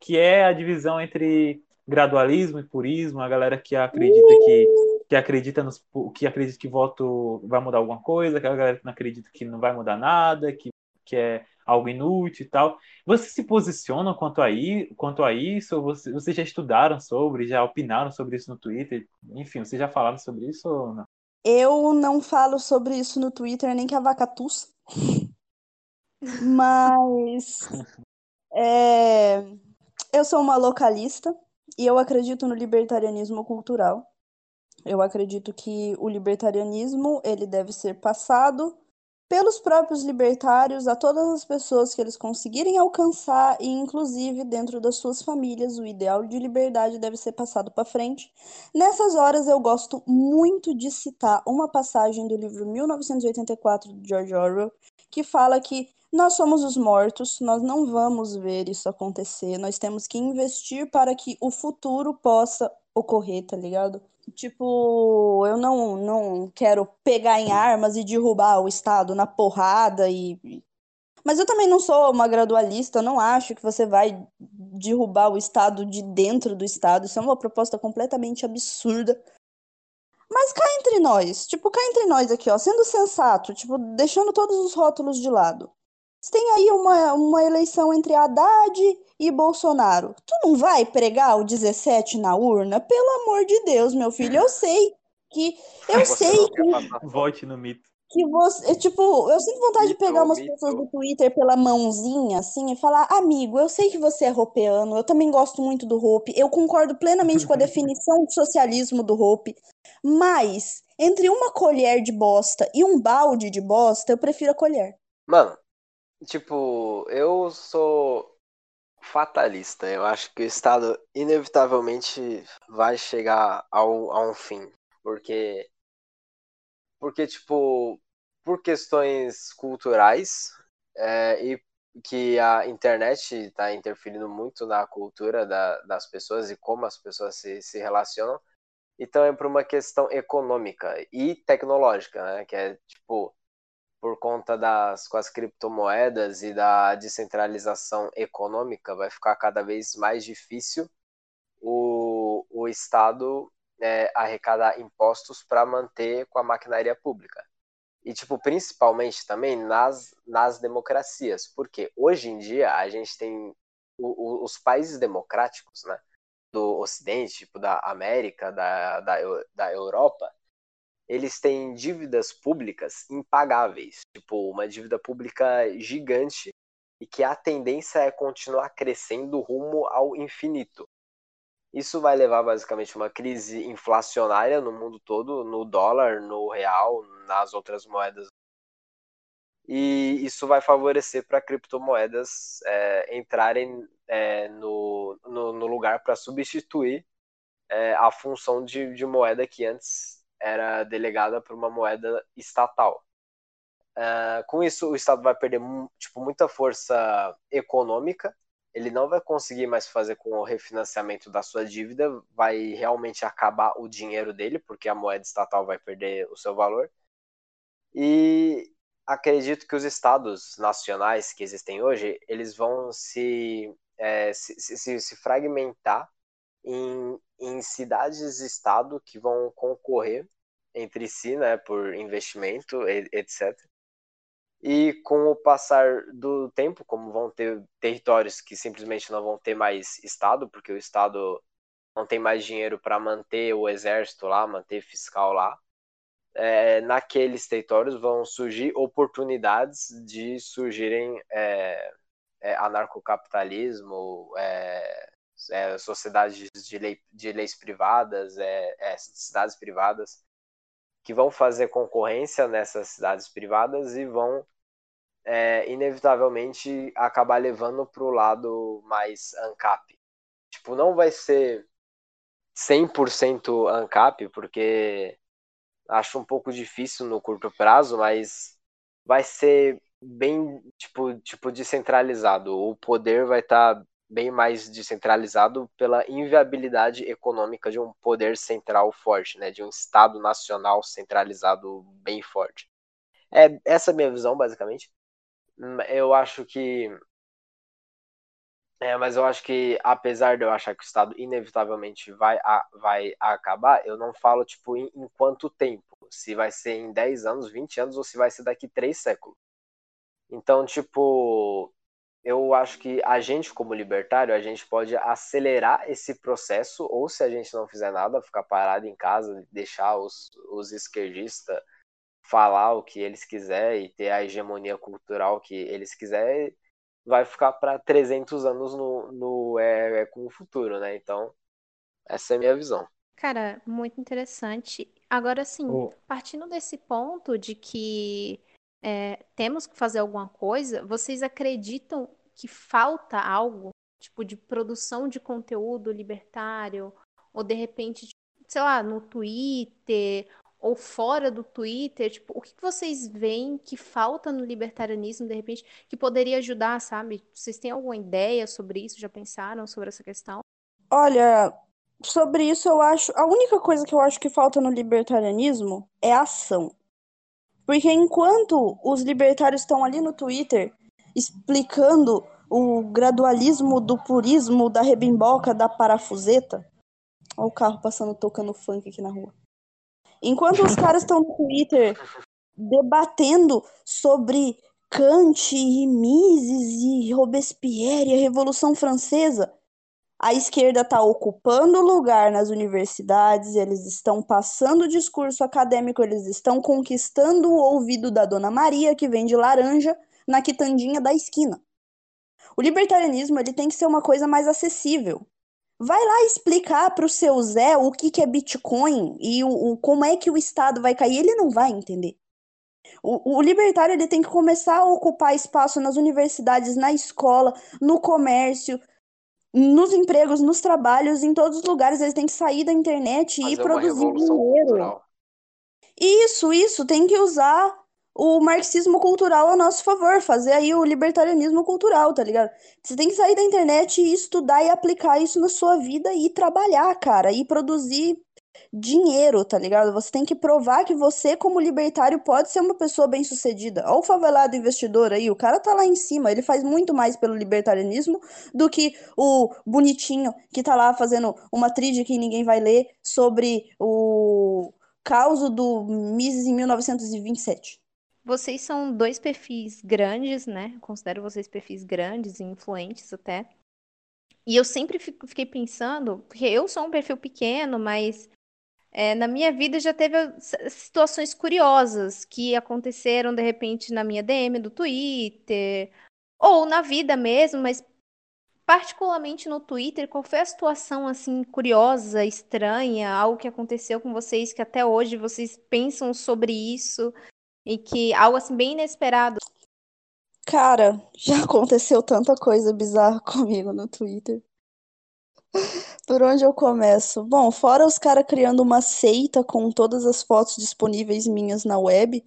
que é a divisão entre gradualismo e purismo, a galera que acredita que, que acredita nos, que acredita que voto vai mudar alguma coisa, aquela galera que não acredita que não vai mudar nada, que, que é algo inútil e tal. Vocês se posicionam quanto a, quanto a isso? Você, vocês já estudaram sobre, já opinaram sobre isso no Twitter? Enfim, vocês já falaram sobre isso ou não? Eu não falo sobre isso no Twitter nem que a vaca tussa. Mas é, eu sou uma localista e eu acredito no libertarianismo cultural. Eu acredito que o libertarianismo ele deve ser passado pelos próprios libertários a todas as pessoas que eles conseguirem alcançar e inclusive dentro das suas famílias o ideal de liberdade deve ser passado para frente. Nessas horas eu gosto muito de citar uma passagem do livro 1984 de George Orwell que fala que nós somos os mortos, nós não vamos ver isso acontecer, nós temos que investir para que o futuro possa ocorrer, tá ligado? Tipo, eu não, não quero pegar em armas e derrubar o Estado na porrada e. Mas eu também não sou uma gradualista, não acho que você vai derrubar o Estado de dentro do Estado. Isso é uma proposta completamente absurda. Mas cá entre nós, tipo, cá entre nós aqui, ó, sendo sensato, tipo, deixando todos os rótulos de lado. Você tem aí uma, uma eleição entre Haddad e Bolsonaro. Tu não vai pregar o 17 na urna? Pelo amor de Deus, meu filho, eu sei que. Eu Você sei que, Vote no mito. que você. Tipo, eu sinto vontade de Mito, pegar umas mito. pessoas do Twitter pela mãozinha, assim, e falar: amigo, eu sei que você é ropeano, eu também gosto muito do Hope, eu concordo plenamente com a definição de socialismo do Hope, mas entre uma colher de bosta e um balde de bosta, eu prefiro a colher. Mano, tipo, eu sou fatalista. Eu acho que o Estado inevitavelmente vai chegar ao, a um fim. Porque, porque tipo, por questões culturais é, e que a internet está interferindo muito na cultura da, das pessoas e como as pessoas se, se relacionam. E também por uma questão econômica e tecnológica, né? Que é, tipo, por conta das com as criptomoedas e da descentralização econômica, vai ficar cada vez mais difícil o, o Estado é, arrecadar impostos para manter com a maquinaria pública. E, tipo, principalmente também nas, nas democracias, porque hoje em dia a gente tem o, o, os países democráticos, né, do Ocidente, tipo da América, da, da, da Europa, eles têm dívidas públicas impagáveis, tipo uma dívida pública gigante e que a tendência é continuar crescendo rumo ao infinito. Isso vai levar basicamente uma crise inflacionária no mundo todo, no dólar, no real, nas outras moedas. E isso vai favorecer para criptomoedas é, entrarem é, no, no, no, lugar para substituir é, a função de, de moeda que antes era delegada por uma moeda estatal. Uh, com isso, o Estado vai perder tipo, muita força econômica, ele não vai conseguir mais fazer com o refinanciamento da sua dívida, vai realmente acabar o dinheiro dele, porque a moeda estatal vai perder o seu valor. E acredito que os estados nacionais que existem hoje, eles vão se, é, se, se, se fragmentar em, em cidades-estado que vão concorrer entre si, né, por investimento, etc. E com o passar do tempo, como vão ter territórios que simplesmente não vão ter mais Estado, porque o Estado não tem mais dinheiro para manter o exército lá, manter fiscal lá, é, naqueles territórios vão surgir oportunidades de surgirem é, é, anarcocapitalismo, é, é, sociedades de, lei, de leis privadas, é, é, cidades privadas. que vão fazer concorrência nessas cidades privadas e vão é, inevitavelmente acabar levando para o lado mais ANCAP. Tipo, não vai ser 100% ANCAP, porque acho um pouco difícil no curto prazo, mas vai ser bem tipo, tipo descentralizado. O poder vai estar tá bem mais descentralizado pela inviabilidade econômica de um poder central forte, né, de um Estado nacional centralizado bem forte. É essa é a minha visão, basicamente. Hum, eu acho que é, mas eu acho que, apesar de eu achar que o Estado inevitavelmente vai, a, vai acabar, eu não falo, tipo, em, em, quanto tempo. Se vai ser em 10 anos, 20 anos, ou se vai ser daqui 3 séculos. Então, tipo, eu acho que a gente, como libertário, a gente pode acelerar esse processo, ou se a gente não fizer nada, ficar parado em casa, deixar os, os esquerdistas falar o que eles quiserem e ter a hegemonia cultural que eles quiserem, vai ficar para 300 anos no, no é, é, com o futuro, né? Então, essa é a minha visão. Cara, muito interessante. Agora, sim, oh. partindo desse ponto de que é, temos que fazer alguma coisa, vocês acreditam que falta algo, tipo, de produção de conteúdo libertário, ou de repente, sei lá, no Twitter, ou fora do Twitter, tipo, o que vocês veem que falta no libertarianismo, de repente, que poderia ajudar, sabe? Vocês têm alguma ideia sobre isso? Já pensaram sobre essa questão? Olha, sobre isso eu acho, a única coisa que eu acho que falta no libertarianismo é ação. Porque enquanto os libertários estão ali no Twitter explicando o gradualismo do purismo, da rebimboca, da parafuseta, olha o carro passando tocando funk aqui na rua. Enquanto os caras estão no Twitter debatendo sobre Kant e Mises e Robespierre e a Revolução Francesa, a esquerda está ocupando lugar nas universidades, eles estão passando discurso acadêmico, eles estão conquistando o ouvido da Dona Maria, que vende laranja, na quitandinha da esquina. O libertarianismo ele tem que ser uma coisa mais acessível. Vai lá explicar para o seu Zé o que, que é Bitcoin e o, o, como é que o Estado vai cair. Ele não vai entender. O, o, libertário ele tem que começar a ocupar espaço nas universidades, na escola, no comércio, nos empregos, nos trabalhos, em todos os lugares. Eles têm que sair da internet Fazer e produzir dinheiro. Cultural. Isso, isso. Tem que usar o marxismo cultural a nosso favor, fazer aí o libertarianismo cultural, tá ligado? Você tem que sair da internet e estudar e aplicar isso na sua vida e trabalhar, cara, e produzir dinheiro, tá ligado? Você tem que provar que você, como libertário, pode ser uma pessoa bem-sucedida. Olha o favelado investidor aí, o cara tá lá em cima, ele faz muito mais pelo libertarianismo do que o bonitinho que tá lá fazendo uma tríade que ninguém vai ler sobre o caos do Mises em 1927. Vocês são dois perfis grandes, né? considero vocês perfis grandes e influentes até. E eu sempre fiquei pensando, porque eu sou um perfil pequeno, mas é, na minha vida já teve situações curiosas que aconteceram de repente na minha DM do Twitter, ou na vida mesmo, mas particularmente no Twitter, qual foi a situação assim curiosa, estranha, algo que aconteceu com vocês que até hoje vocês pensam sobre isso e que algo assim bem inesperado. Cara, já aconteceu tanta coisa bizarra comigo no Twitter. Por onde eu começo? Bom, fora os caras criando uma seita com todas as fotos disponíveis minhas na web.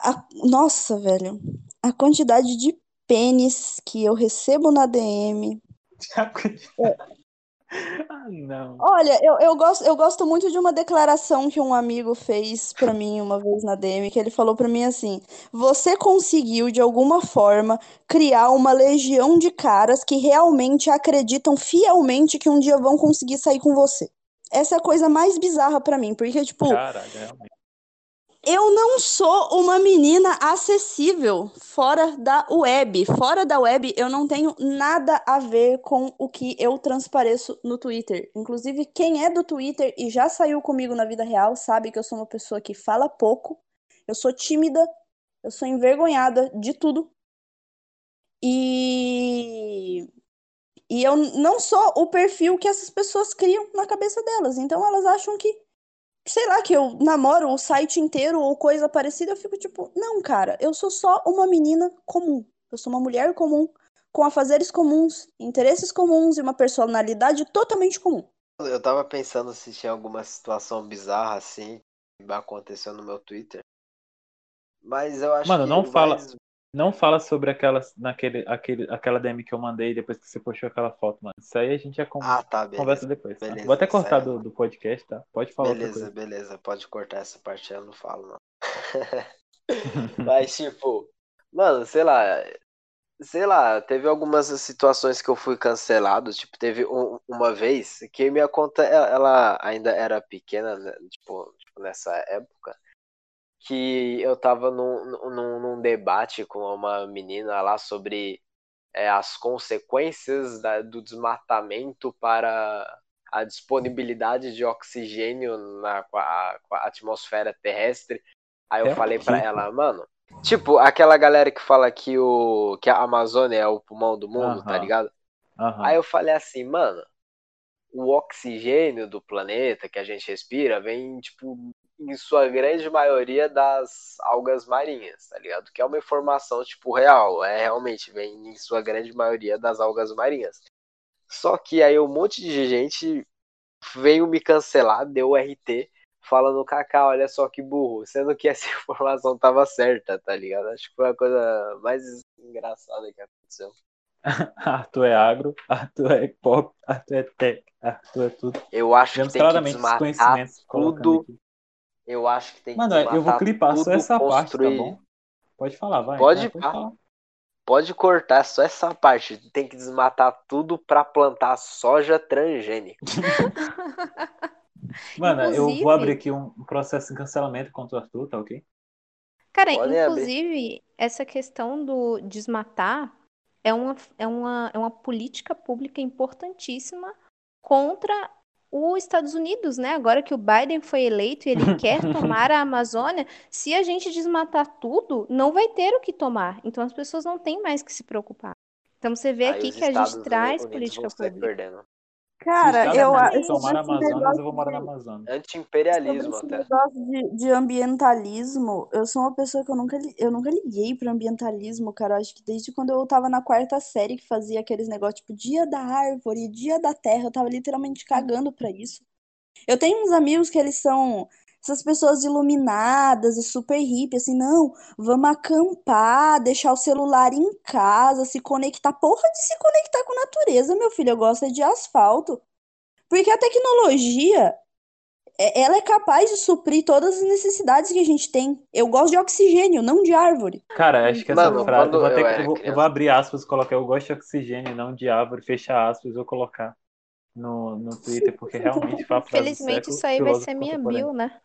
A... Nossa, velho. A quantidade de pênis que eu recebo na DM. é, ah, não. Olha, eu, eu, gosto, eu gosto muito de uma declaração que um amigo fez para mim uma vez na DM, que ele falou para mim assim: "Você conseguiu de alguma forma criar uma legião de caras que realmente acreditam fielmente que um dia vão conseguir sair com você". Essa é a coisa mais bizarra para mim, porque tipo, Caralho, realmente eu não sou uma menina acessível fora da web. Fora da web, eu não tenho nada a ver com o que eu transpareço no Twitter. Inclusive, quem é do Twitter e já saiu comigo na vida real sabe que eu sou uma pessoa que fala pouco, eu sou tímida, eu sou envergonhada de tudo. E e eu não sou o perfil que essas pessoas criam na cabeça delas. Então elas acham que sei lá, que eu namoro o site inteiro ou coisa parecida, eu fico tipo, não, cara, eu sou só uma menina comum. Eu sou uma mulher comum, com afazeres comuns, interesses comuns e uma personalidade totalmente comum. Eu tava pensando se tinha alguma situação bizarra assim que aconteceu no meu Twitter. Mas eu acho Mano, que não fala- mais- Não fala sobre aquela, naquele, aquele, aquela DM que eu mandei depois que você postou aquela foto, mano. Isso aí a gente já con- Ah, tá, beleza. conversa depois. Tá? beleza, Vou até cortar aí, do, do podcast, tá? Pode falar Beleza, beleza. Pode cortar essa parte eu não falo, não. Mas, tipo, mano, sei lá. Sei lá, teve algumas situações que eu fui cancelado. Tipo, teve um- uma vez que minha conta, ela, ela ainda era pequena, né, tipo, tipo, nessa época. Que eu tava num, num, num debate com uma menina lá sobre é, as consequências da- do desmatamento para a disponibilidade de oxigênio na a- a atmosfera terrestre. Aí eu É falei pra horrível. ela, mano, tipo, aquela galera que fala que, o, que a Amazônia é o pulmão do mundo, tá Aham. ligado? Aham. Aí eu falei assim, mano, o oxigênio do planeta que a gente respira vem, tipo, em sua grande maioria das algas marinhas, tá ligado? Que é uma informação, tipo, real. É realmente, vem em sua grande maioria das algas marinhas. Só que aí um monte de gente veio me cancelar, deu RT, falando, Kaká, olha só que burro, sendo que essa informação tava certa, tá ligado? Acho que foi a coisa mais engraçada que aconteceu. Arthur é agro, Arthur é pop, Arthur é tech, Arthur é tudo. Eu acho que tem que desmatar tudo. Eu acho que tem que Mano, eu vou clipar só tudo, essa parte, tá construir- bom? Pode falar, vai. Pode vai, falar. Pode cortar só essa parte. Tem que desmatar tudo pra plantar soja transgênica. Mano, eu Inclusive- vou abrir aqui um processo de cancelamento contra o Arthur, tá ok? Cara, abrir. inclusive, essa questão do desmatar é uma, é uma, é uma política pública importantíssima contra os Estados Unidos, né? Agora que o Biden foi eleito e ele quer tomar a Amazônia, se a gente desmatar tudo, não vai ter o que tomar. Então as pessoas não têm mais que se preocupar. Então você vê Aí aqui que a gente Estados traz Unidos política pública. perdendo. Cara, Se eu esse tomar a Amazonas, eu vou morar na de- Amazônia. Anti-imperialismo até. de, de ambientalismo, eu sou uma pessoa que eu nunca, eu nunca liguei pro ambientalismo, cara. Eu acho que desde quando eu tava na quarta série que fazia aqueles negócios tipo Dia da Árvore, Dia da Terra, eu tava literalmente cagando pra isso. Eu tenho uns amigos que eles são essas pessoas iluminadas e super hippie, assim, não, vamos acampar, deixar o celular em casa, se conectar. Porra de se conectar com a natureza, meu filho, eu gosto é de asfalto. Porque a tecnologia, é- ela é capaz de suprir todas as necessidades que a gente tem. Eu gosto de oxigênio, não de árvore. Cara, acho que essa Mano, frase. Eu vou, eu que- eu vou, eu vou abrir aspas, colocar eu gosto de oxigênio, não de árvore, fechar aspas, vou colocar no, no Twitter, porque realmente foi a frase do Felizmente século, isso aí vai ser minha bio, né?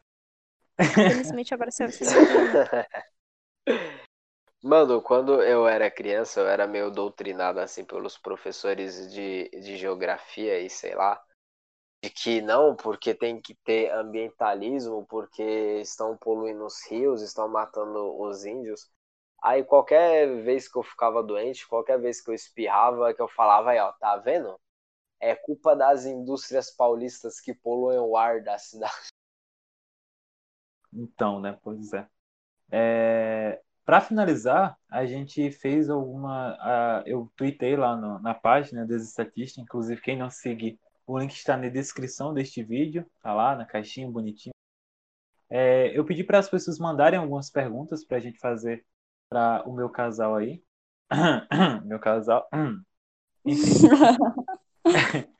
Felizmente agora você. Mano, quando eu era criança, eu era meio doutrinado assim pelos professores de, de geografia e sei lá, de que não, porque tem que ter ambientalismo, porque estão poluindo os rios, estão matando os índios. Aí qualquer vez que eu ficava doente, qualquer vez que eu espirrava, que eu falava aí, ó, tá vendo? É culpa das indústrias paulistas que poluem o ar da cidade. Então, né? Pois é. é para finalizar, a gente fez alguma. a- eu tuitei lá no- na página das estatísticas, inclusive quem não segue, o link está na descrição deste vídeo, tá lá na caixinha bonitinho. É, eu pedi para as pessoas mandarem algumas perguntas para a gente fazer para o meu casal aí. meu casal. Enfim.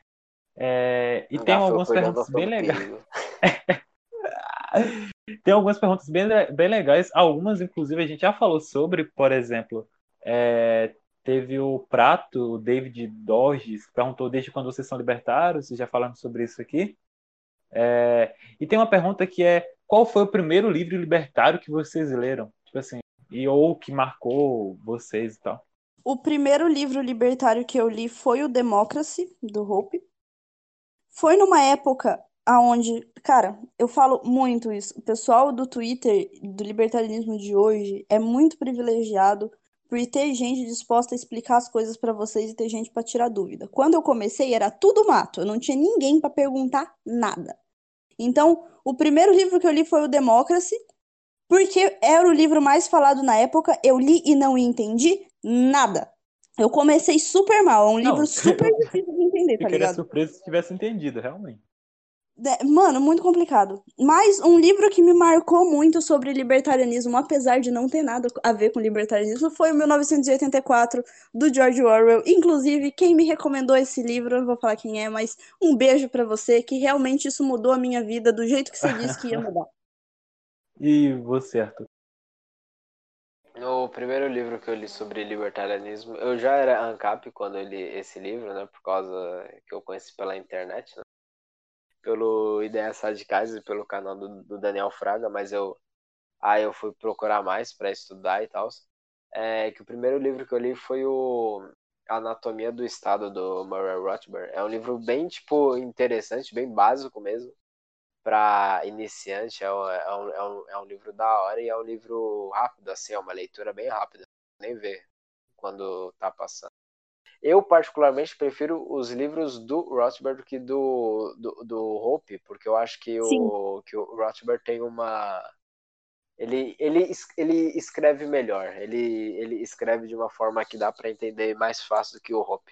É, e tem algumas perguntas bem legais. Tem algumas perguntas bem, bem legais. Algumas, inclusive, a gente já falou sobre, por exemplo, é, teve o Prato, o David Dorges, perguntou desde quando vocês são libertários, já falamos sobre isso aqui. É, e tem uma pergunta que é: qual foi o primeiro livro libertário que vocês leram? Tipo assim, e ou que marcou vocês e tal. O primeiro livro libertário que eu li foi o Democracy, do Hope. Foi numa época aonde, cara, eu falo muito isso. O pessoal do Twitter, do libertarianismo de hoje, é muito privilegiado por ter gente disposta a explicar as coisas pra vocês e ter gente pra tirar dúvida. Quando eu comecei, era tudo mato, eu não tinha ninguém pra perguntar nada. Então, O primeiro livro que eu li foi o Democracy, porque era o livro mais falado na época. Eu li e não entendi nada. Eu comecei super mal, é um livro Não, super eu- difícil de entender, tá Ficaria ligado? surpreso se tivesse entendido, realmente. É, Mano, muito complicado. Mas um livro que me marcou muito sobre libertarianismo, apesar de não ter nada a ver com libertarianismo, foi o 1984, do George Orwell. Inclusive, quem me recomendou esse livro, eu não vou falar quem é, mas um beijo pra você, que realmente isso mudou a minha vida do jeito que você disse que ia mudar. E você, Arthur? No primeiro livro que eu li sobre libertarianismo, eu já era ANCAP quando eu li esse livro, né? Por causa que eu conheci pela internet, né? Pelo Ideias Radicais e pelo canal do, do Daniel Fraga, mas eu aí eu fui procurar mais para estudar e tal. É que o primeiro livro que eu li foi o Anatomia do Estado do Murray Rothbard. É um livro bem tipo interessante, bem básico mesmo para iniciante. É um, é, um, é, um, é um livro da hora e é um livro rápido, assim, é uma leitura bem rápida. Nem vê quando tá passando. Eu, particularmente, prefiro os livros do Rothbard do que do, do, do Hope, porque eu acho que o, que o Rothbard tem uma. Ele, ele, ele escreve melhor, ele, ele escreve de uma forma que dá para entender mais fácil do que o Hope.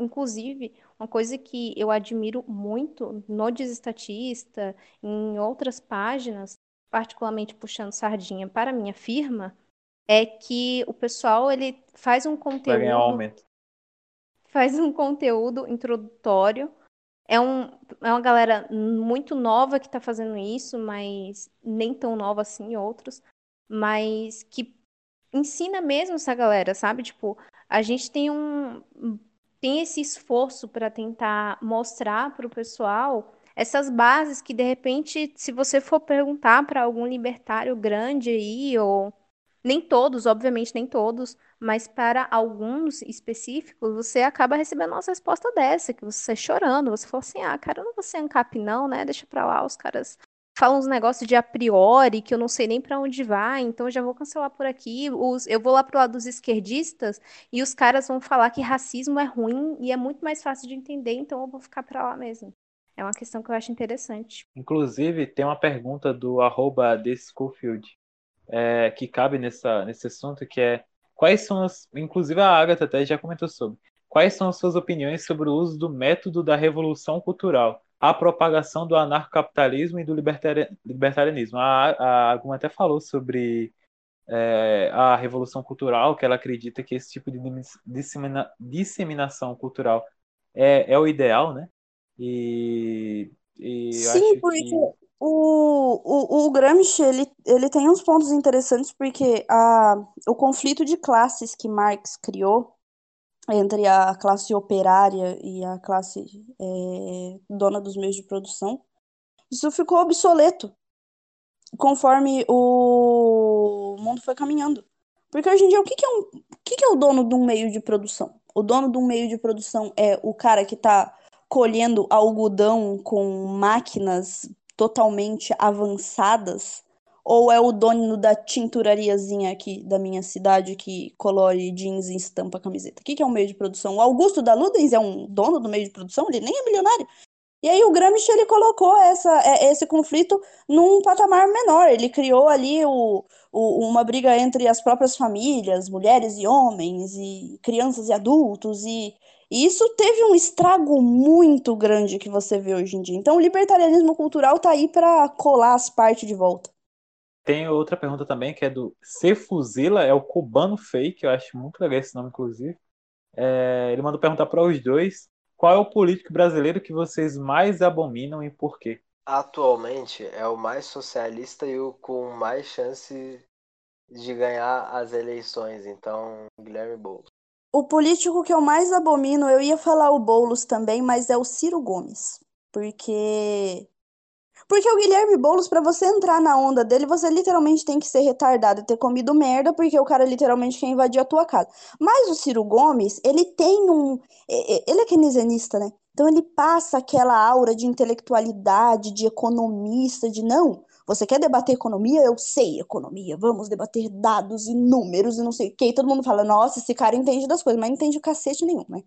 Inclusive, uma coisa que eu admiro muito no Desestatista, em outras páginas, particularmente puxando sardinha para a minha firma, é que o pessoal ele faz um Vai ganhar um conteúdo aumento. Faz um conteúdo introdutório. É, um, é uma galera muito nova que está fazendo isso, mas nem tão nova assim, outros, mas que ensina mesmo essa galera, sabe? Tipo, a gente tem um tem esse esforço para tentar mostrar para o pessoal essas bases que de repente, se você for perguntar para algum libertário grande aí ou nem todos, obviamente nem todos, mas para alguns específicos, você acaba recebendo uma resposta dessa, que você chorando, você fala assim, ah, cara, eu não vou ser ANCAP não, né? Deixa pra lá, os caras falam uns negócios de a priori que eu não sei nem pra onde vai, então já vou cancelar por aqui. Os, eu vou lá pro lado dos esquerdistas e os caras vão falar que racismo é ruim e é muito mais fácil de entender, então eu vou ficar pra lá mesmo. É uma questão que eu acho interessante. Inclusive, tem uma pergunta do arroba é, que cabe nessa, nesse assunto, que é quais são as. Inclusive a Agatha até já comentou sobre. Quais são as suas opiniões sobre o uso do método da revolução cultural, a propagação do anarcocapitalismo e do libertari- libertarianismo? A, a Aguma até falou sobre é, a revolução cultural, que ela acredita que esse tipo de dissemina- disseminação cultural é, é o ideal, né? E, e Sim, porque que o, o, o Gramsci, ele, ele tem uns pontos interessantes, porque a, o conflito de classes que Marx criou entre a classe operária e a classe é, dona dos meios de produção, isso ficou obsoleto conforme o mundo foi caminhando. Porque hoje em dia, o que, que, é, um, o que, que é o dono de um meio de produção? O dono de um meio de produção é o cara que está colhendo algodão com máquinas totalmente avançadas? Ou é o dono da tinturariazinha aqui da minha cidade que colore jeans e estampa camiseta? O que, que é um meio de produção? O Augusto da Ludens é um dono do meio de produção? Ele nem é milionário. E aí o Gramsci ele colocou essa, esse conflito num patamar menor. Ele criou ali o, o, uma briga entre as próprias famílias, mulheres e homens, e crianças e adultos, e, e isso teve um estrago muito grande que você vê hoje em dia. Então o libertarianismo cultural tá aí para colar as partes de volta. Tem outra pergunta também, que é do C Fuzila, é o cubano fake, eu acho muito legal esse nome, inclusive. É, ele mandou perguntar para os dois qual é o político brasileiro que vocês mais abominam e por quê? Atualmente é o mais socialista e o com mais chance de ganhar as eleições, então Guilherme Boulos. O político que eu mais abomino, eu ia falar o Boulos também, mas é o Ciro Gomes. Porque porque o Guilherme Boulos, para você entrar na onda dele, você literalmente tem que ser retardado ter comido merda, porque o cara literalmente quer invadir a tua casa. Mas o Ciro Gomes, ele tem um. Ele é keynesianista, né? Então ele passa aquela aura de intelectualidade, de economista, de não. Você quer debater economia? Eu sei economia. Vamos debater dados e números e não sei o quê. E todo mundo fala, nossa, esse cara entende das coisas, mas não entende o cacete nenhum, né?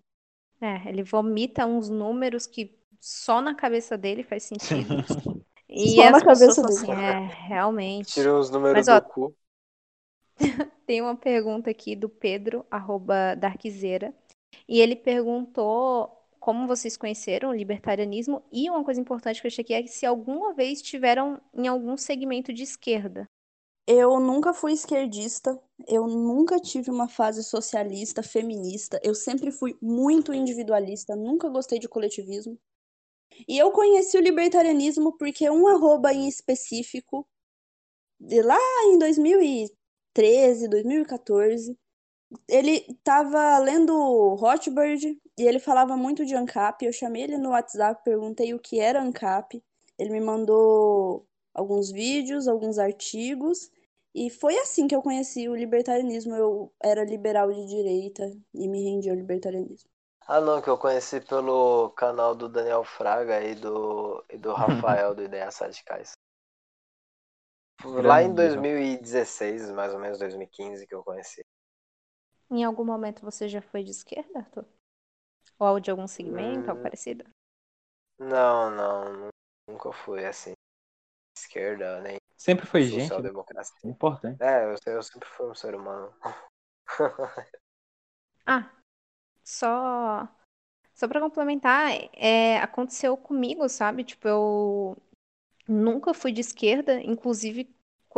É, ele vomita uns números que só na cabeça dele faz sentido. E Só na cabeça dele. assim, é, realmente. Tira os números Mas, do ó, cu. Tem uma pergunta aqui do Pedro, arroba Darkzeira, e ele perguntou como vocês conheceram o libertarianismo e uma coisa importante que eu achei aqui é se alguma vez tiveram em algum segmento de esquerda. Eu nunca fui esquerdista, eu nunca tive uma fase socialista, feminista, eu sempre fui muito individualista, nunca gostei de coletivismo. E eu conheci o libertarianismo porque um arroba em específico, de lá em 2013, 2014, ele tava lendo Hotbird e ele falava muito de ANCAP. Eu chamei ele no WhatsApp, perguntei o que era ANCAP. Ele me mandou alguns vídeos, alguns artigos. E foi assim que eu conheci o libertarianismo. Eu era liberal de direita e me rendi ao libertarianismo. Ah não, que eu conheci pelo canal do Daniel Fraga e do, e do Rafael do Ideias Radicais. Lá em Grande, 2016, mais ou menos 2015 que eu conheci. Em algum momento você já foi de esquerda, Arthur? Ou de algum segmento, algo Hum. parecido? Não, não, nu- nunca fui assim. Esquerda, nem Sempre foi gente. social-democracia. Importante. É, eu, eu sempre fui um ser humano. Ah, só só para complementar, é, aconteceu comigo, sabe? Tipo, eu nunca fui de esquerda, inclusive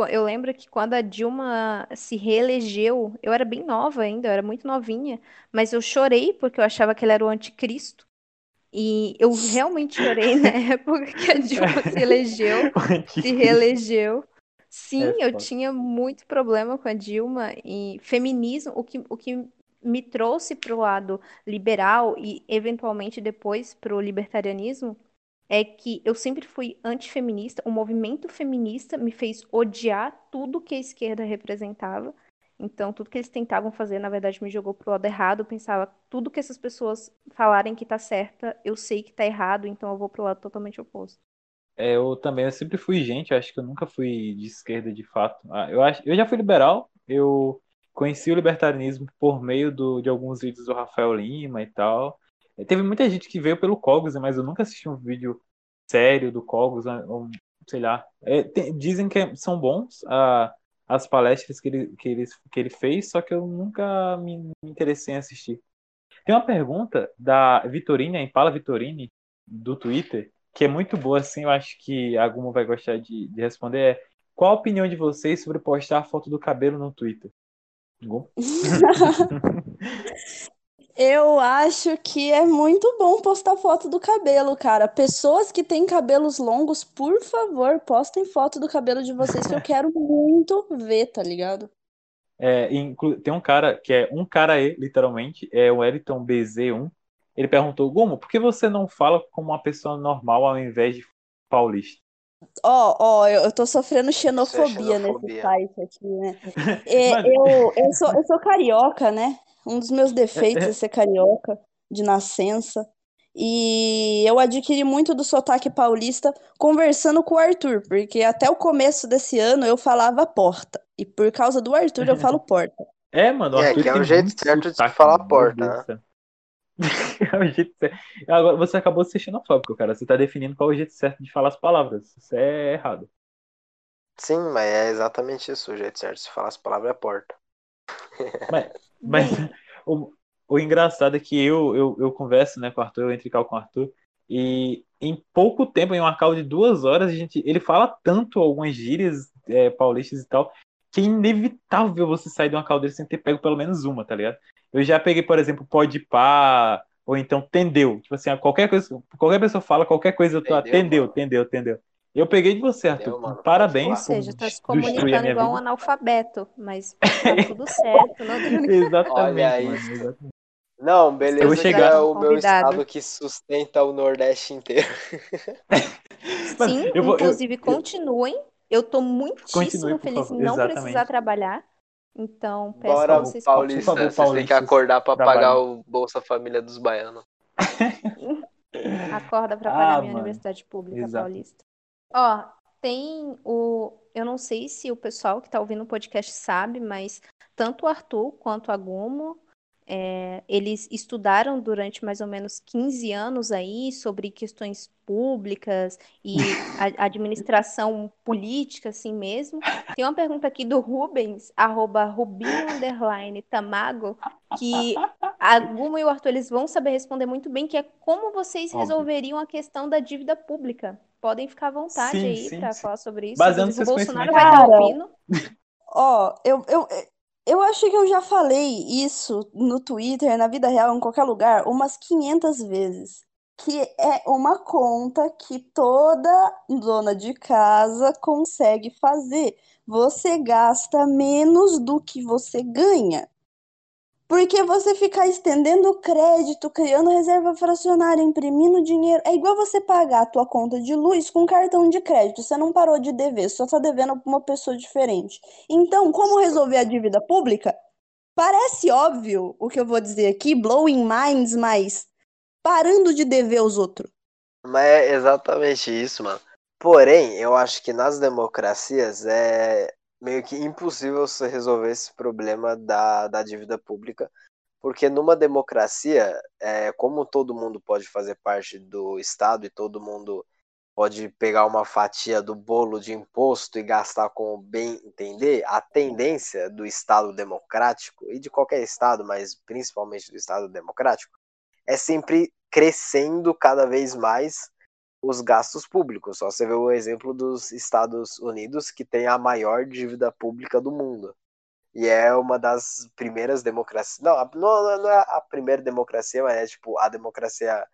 eu lembro que quando a Dilma se reelegeu, eu era bem nova ainda, eu era muito novinha, mas eu chorei porque eu achava que ele era o anticristo. E eu realmente chorei na época que a Dilma se elegeu. se reelegeu. Sim, É eu tinha muito problema com a Dilma e feminismo, o que, o que me trouxe para o lado liberal e eventualmente depois para o libertarianismo é que eu sempre fui antifeminista. O movimento feminista me fez odiar tudo que a esquerda representava. Então, tudo que eles tentavam fazer, na verdade, me jogou pro lado errado. Eu pensava, tudo que essas pessoas falarem que tá certa, eu sei que tá errado, então eu vou pro lado totalmente oposto. É, eu também eu sempre fui gente, acho que eu nunca fui de esquerda de fato. Ah, Eu, acho, eu já fui liberal, eu conheci o libertarianismo por meio do, de alguns vídeos do Rafael Lima e tal. E teve muita gente que veio pelo Cogos, né, mas eu nunca assisti um vídeo sério do Cogos, né, ou, sei lá. É, tem- dizem que são bons ah, as palestras que ele, que, ele, que ele fez, só que eu nunca me, me interessei em assistir. Tem uma pergunta da Vitorine, a Impala Vitorine, do Twitter, que é muito boa, assim, eu acho que a Guma vai gostar de, de responder, é qual a opinião de vocês sobre postar a foto do cabelo no Twitter? Eu acho que é muito bom postar foto do cabelo, cara. Pessoas que têm cabelos longos, por favor, postem foto do cabelo de vocês que eu quero muito ver, tá ligado? É, tem um cara que é um cara E, literalmente, é o Eliton BZ1. Ele perguntou, Gumo, por que você não fala como uma pessoa normal ao invés de paulista? Ó, ó, eu, eu tô sofrendo xenofobia nesse xenofobia. site aqui, né? É, Mas- eu, eu sou, eu sou carioca, né? Um dos meus defeitos É, é. é ser carioca, de nascença. E eu adquiri muito do sotaque paulista conversando com o Arthur, porque até o começo desse ano eu falava porta. E por causa do Arthur eu falo porta. É, mano, o É, Arthur que é o jeito certo de falar porta, né? É o jeito certo. Agora, você acabou de ser xenofóbico, cara. Você tá definindo qual é o jeito certo de falar as palavras. Isso é errado. Sim, mas é exatamente isso. O jeito certo de falar as palavras é porta. Mas Bem, o, o engraçado é que eu, eu, eu converso né, com o Arthur, eu entro em cal com o Arthur, e em pouco tempo, em uma call de duas horas, a gente, ele fala tanto algumas gírias é, paulistas e tal, que é inevitável você sair de uma dele sem ter pego pelo menos uma, tá ligado? Eu já peguei, por exemplo, pode pá, ou então tendeu. Tipo assim, qualquer coisa, qualquer pessoa fala qualquer coisa, eu tô, Entendeu, tendeu, mano? tendeu, tendeu. Eu peguei de você, Arthur. mano? Parabéns ou seja, tá se comunicando igual um analfabeto, mas tá tudo certo, não tem Exatamente, mano. Não, beleza Eu vou que chegar- é o meu Convidado. estado que sustenta o Nordeste inteiro. Mano, Sim, eu vou- inclusive eu- continuem. Eu tô muitíssimo Continue, feliz em não Exatamente. precisar trabalhar. Então, peço Bora, pra vocês Paulista. Por favor, Vocês têm que acordar trabalhem. pagar o Bolsa Família dos baianos. Acorda Ah, pagar minha mano. universidade pública Exato. paulista. Ó, tem o. Eu não sei se o pessoal que tá ouvindo o podcast sabe, mas tanto o Arthur quanto a Gumo é, eles estudaram durante mais ou menos 15 anos aí sobre questões públicas e administração política, assim mesmo. Tem uma pergunta aqui do Rubens, arroba Rubinho Underline Tamago, que a Guma e o Arthur eles vão saber responder muito bem, que é como vocês resolveriam a questão da dívida pública. Podem ficar à vontade sim, aí para falar sobre isso. Baseando o Bolsonaro vai estar ouvindo. Ó, eu, eu, eu acho que eu já falei isso no Twitter, na vida real, em qualquer lugar, umas 500 vezes. Que é uma conta que toda dona de casa consegue fazer. Você gasta menos do que você ganha. Porque você ficar estendendo crédito, criando reserva fracionária, imprimindo dinheiro, é igual você pagar a tua conta de luz com cartão de crédito. Você não parou de dever, só tá devendo para uma pessoa diferente. Então, como resolver a dívida pública? Parece óbvio o que eu vou dizer aqui, blowing minds, mas parando de dever aos outros. Mas é exatamente isso, mano. Porém, eu acho que nas democracias é meio que impossível você resolver esse problema da, da dívida pública, porque numa democracia, é, como todo mundo pode fazer parte do Estado e todo mundo pode pegar uma fatia do bolo de imposto e gastar com o bem entender, a tendência do Estado democrático, e de qualquer Estado, mas principalmente do Estado democrático, é sempre crescendo cada vez mais os gastos públicos. Só você vê o exemplo dos Estados Unidos, que tem a maior dívida pública do mundo. E é uma das primeiras democracias. Não, não, não é a primeira democracia, mas é tipo a democracia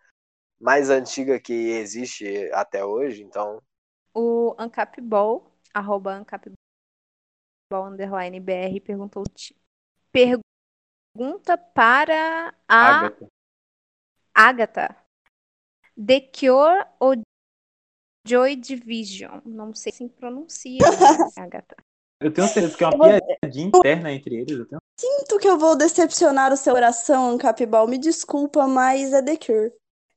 mais antiga que existe até hoje, então. O Ancapball, arroba Ancapball underline BR, perguntou. Pergunta para a Agatha. Agatha. The Cure ou Joy Division. Não sei se pronuncia, Agatha. Eu tenho certeza que é uma piadinha interna entre eles. Eu tenho... Sinto que eu vou decepcionar o seu coração, Capibal. Me desculpa, mas é The Cure.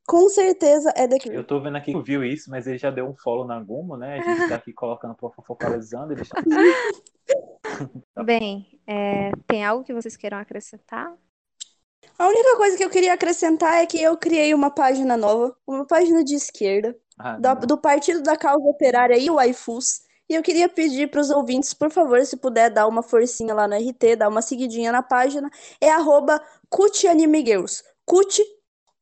Com certeza é The Cure. Eu tô vendo aqui que viu isso, mas ele já deu um follow na Gumo, né? A gente tá aqui colocando, focalizando. Eles... Bem, é, tem algo que vocês queiram acrescentar? A única coisa que eu queria acrescentar é que eu criei uma página nova, uma página de esquerda, ah, do, do, Partido da Causa Operária e o iFus. E eu queria pedir para os ouvintes, por favor, se puder dar uma forcinha lá no RT, dar uma seguidinha na página, é arroba CutAnimeGirls. Cut,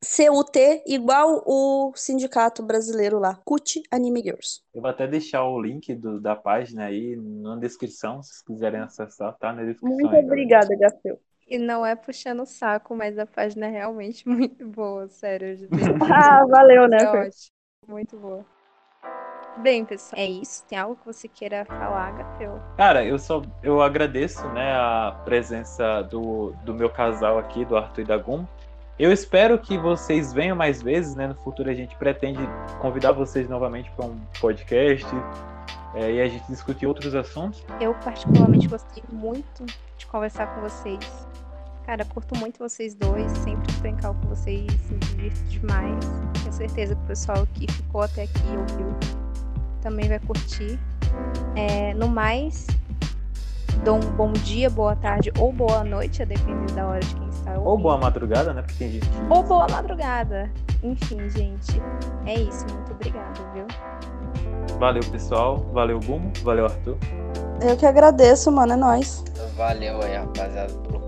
C-U-T, igual o sindicato brasileiro lá, CUT Anime Girls. Eu vou até deixar o link do, da página aí na descrição, se vocês quiserem acessar, tá na descrição. Muito aí, obrigada, Gafel. E não é puxando o saco, mas a página é realmente muito boa, sério. ah, valeu, né? É muito boa. Bem, pessoal, é isso. Tem algo que você queira falar, Gafeu? Cara, eu só eu agradeço, né, a presença do, do meu casal aqui, do Arthur e da Gum. Eu espero que vocês venham mais vezes, né? No futuro a gente pretende convidar vocês novamente para um podcast é, e a gente discutir outros assuntos. Eu particularmente gostei muito de conversar com vocês. Cara, curto muito vocês dois, sempre brincar com vocês, me divirto demais. Tenho certeza que o pessoal que ficou até aqui ouviu também vai curtir. É, no mais, dou um bom dia, boa tarde ou boa noite, a depender da hora de quem está ouvindo. Ou boa madrugada, né? Porque tem gente. Ou boa madrugada. Enfim, gente. É isso. Muito obrigada, viu? Valeu, pessoal. Valeu, Bumo. Valeu, Arthur. Eu que agradeço, mano. É nóis. Valeu aí, rapaziada, pelo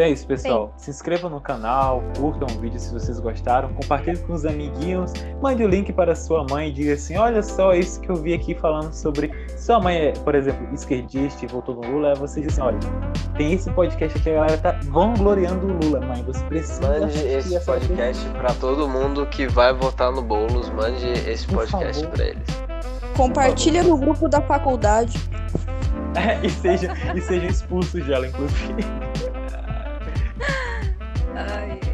então é isso, pessoal. Sim. Se inscrevam no canal, curtam o vídeo se vocês gostaram, compartilhem com os amiguinhos, mande o link para sua mãe e diga assim: olha só isso que eu vi aqui falando sobre. Sua mãe é, por exemplo, esquerdista e votou no Lula, você diz assim: olha, tem esse podcast aqui, a galera tá vangloriando o Lula, mãe. Você precisa. Mande esse podcast para todo mundo que vai votar no Boulos, mande esse podcast para eles. Compartilha no grupo da faculdade. É, e, seja, e sejam expulsos dela, inclusive. Ay.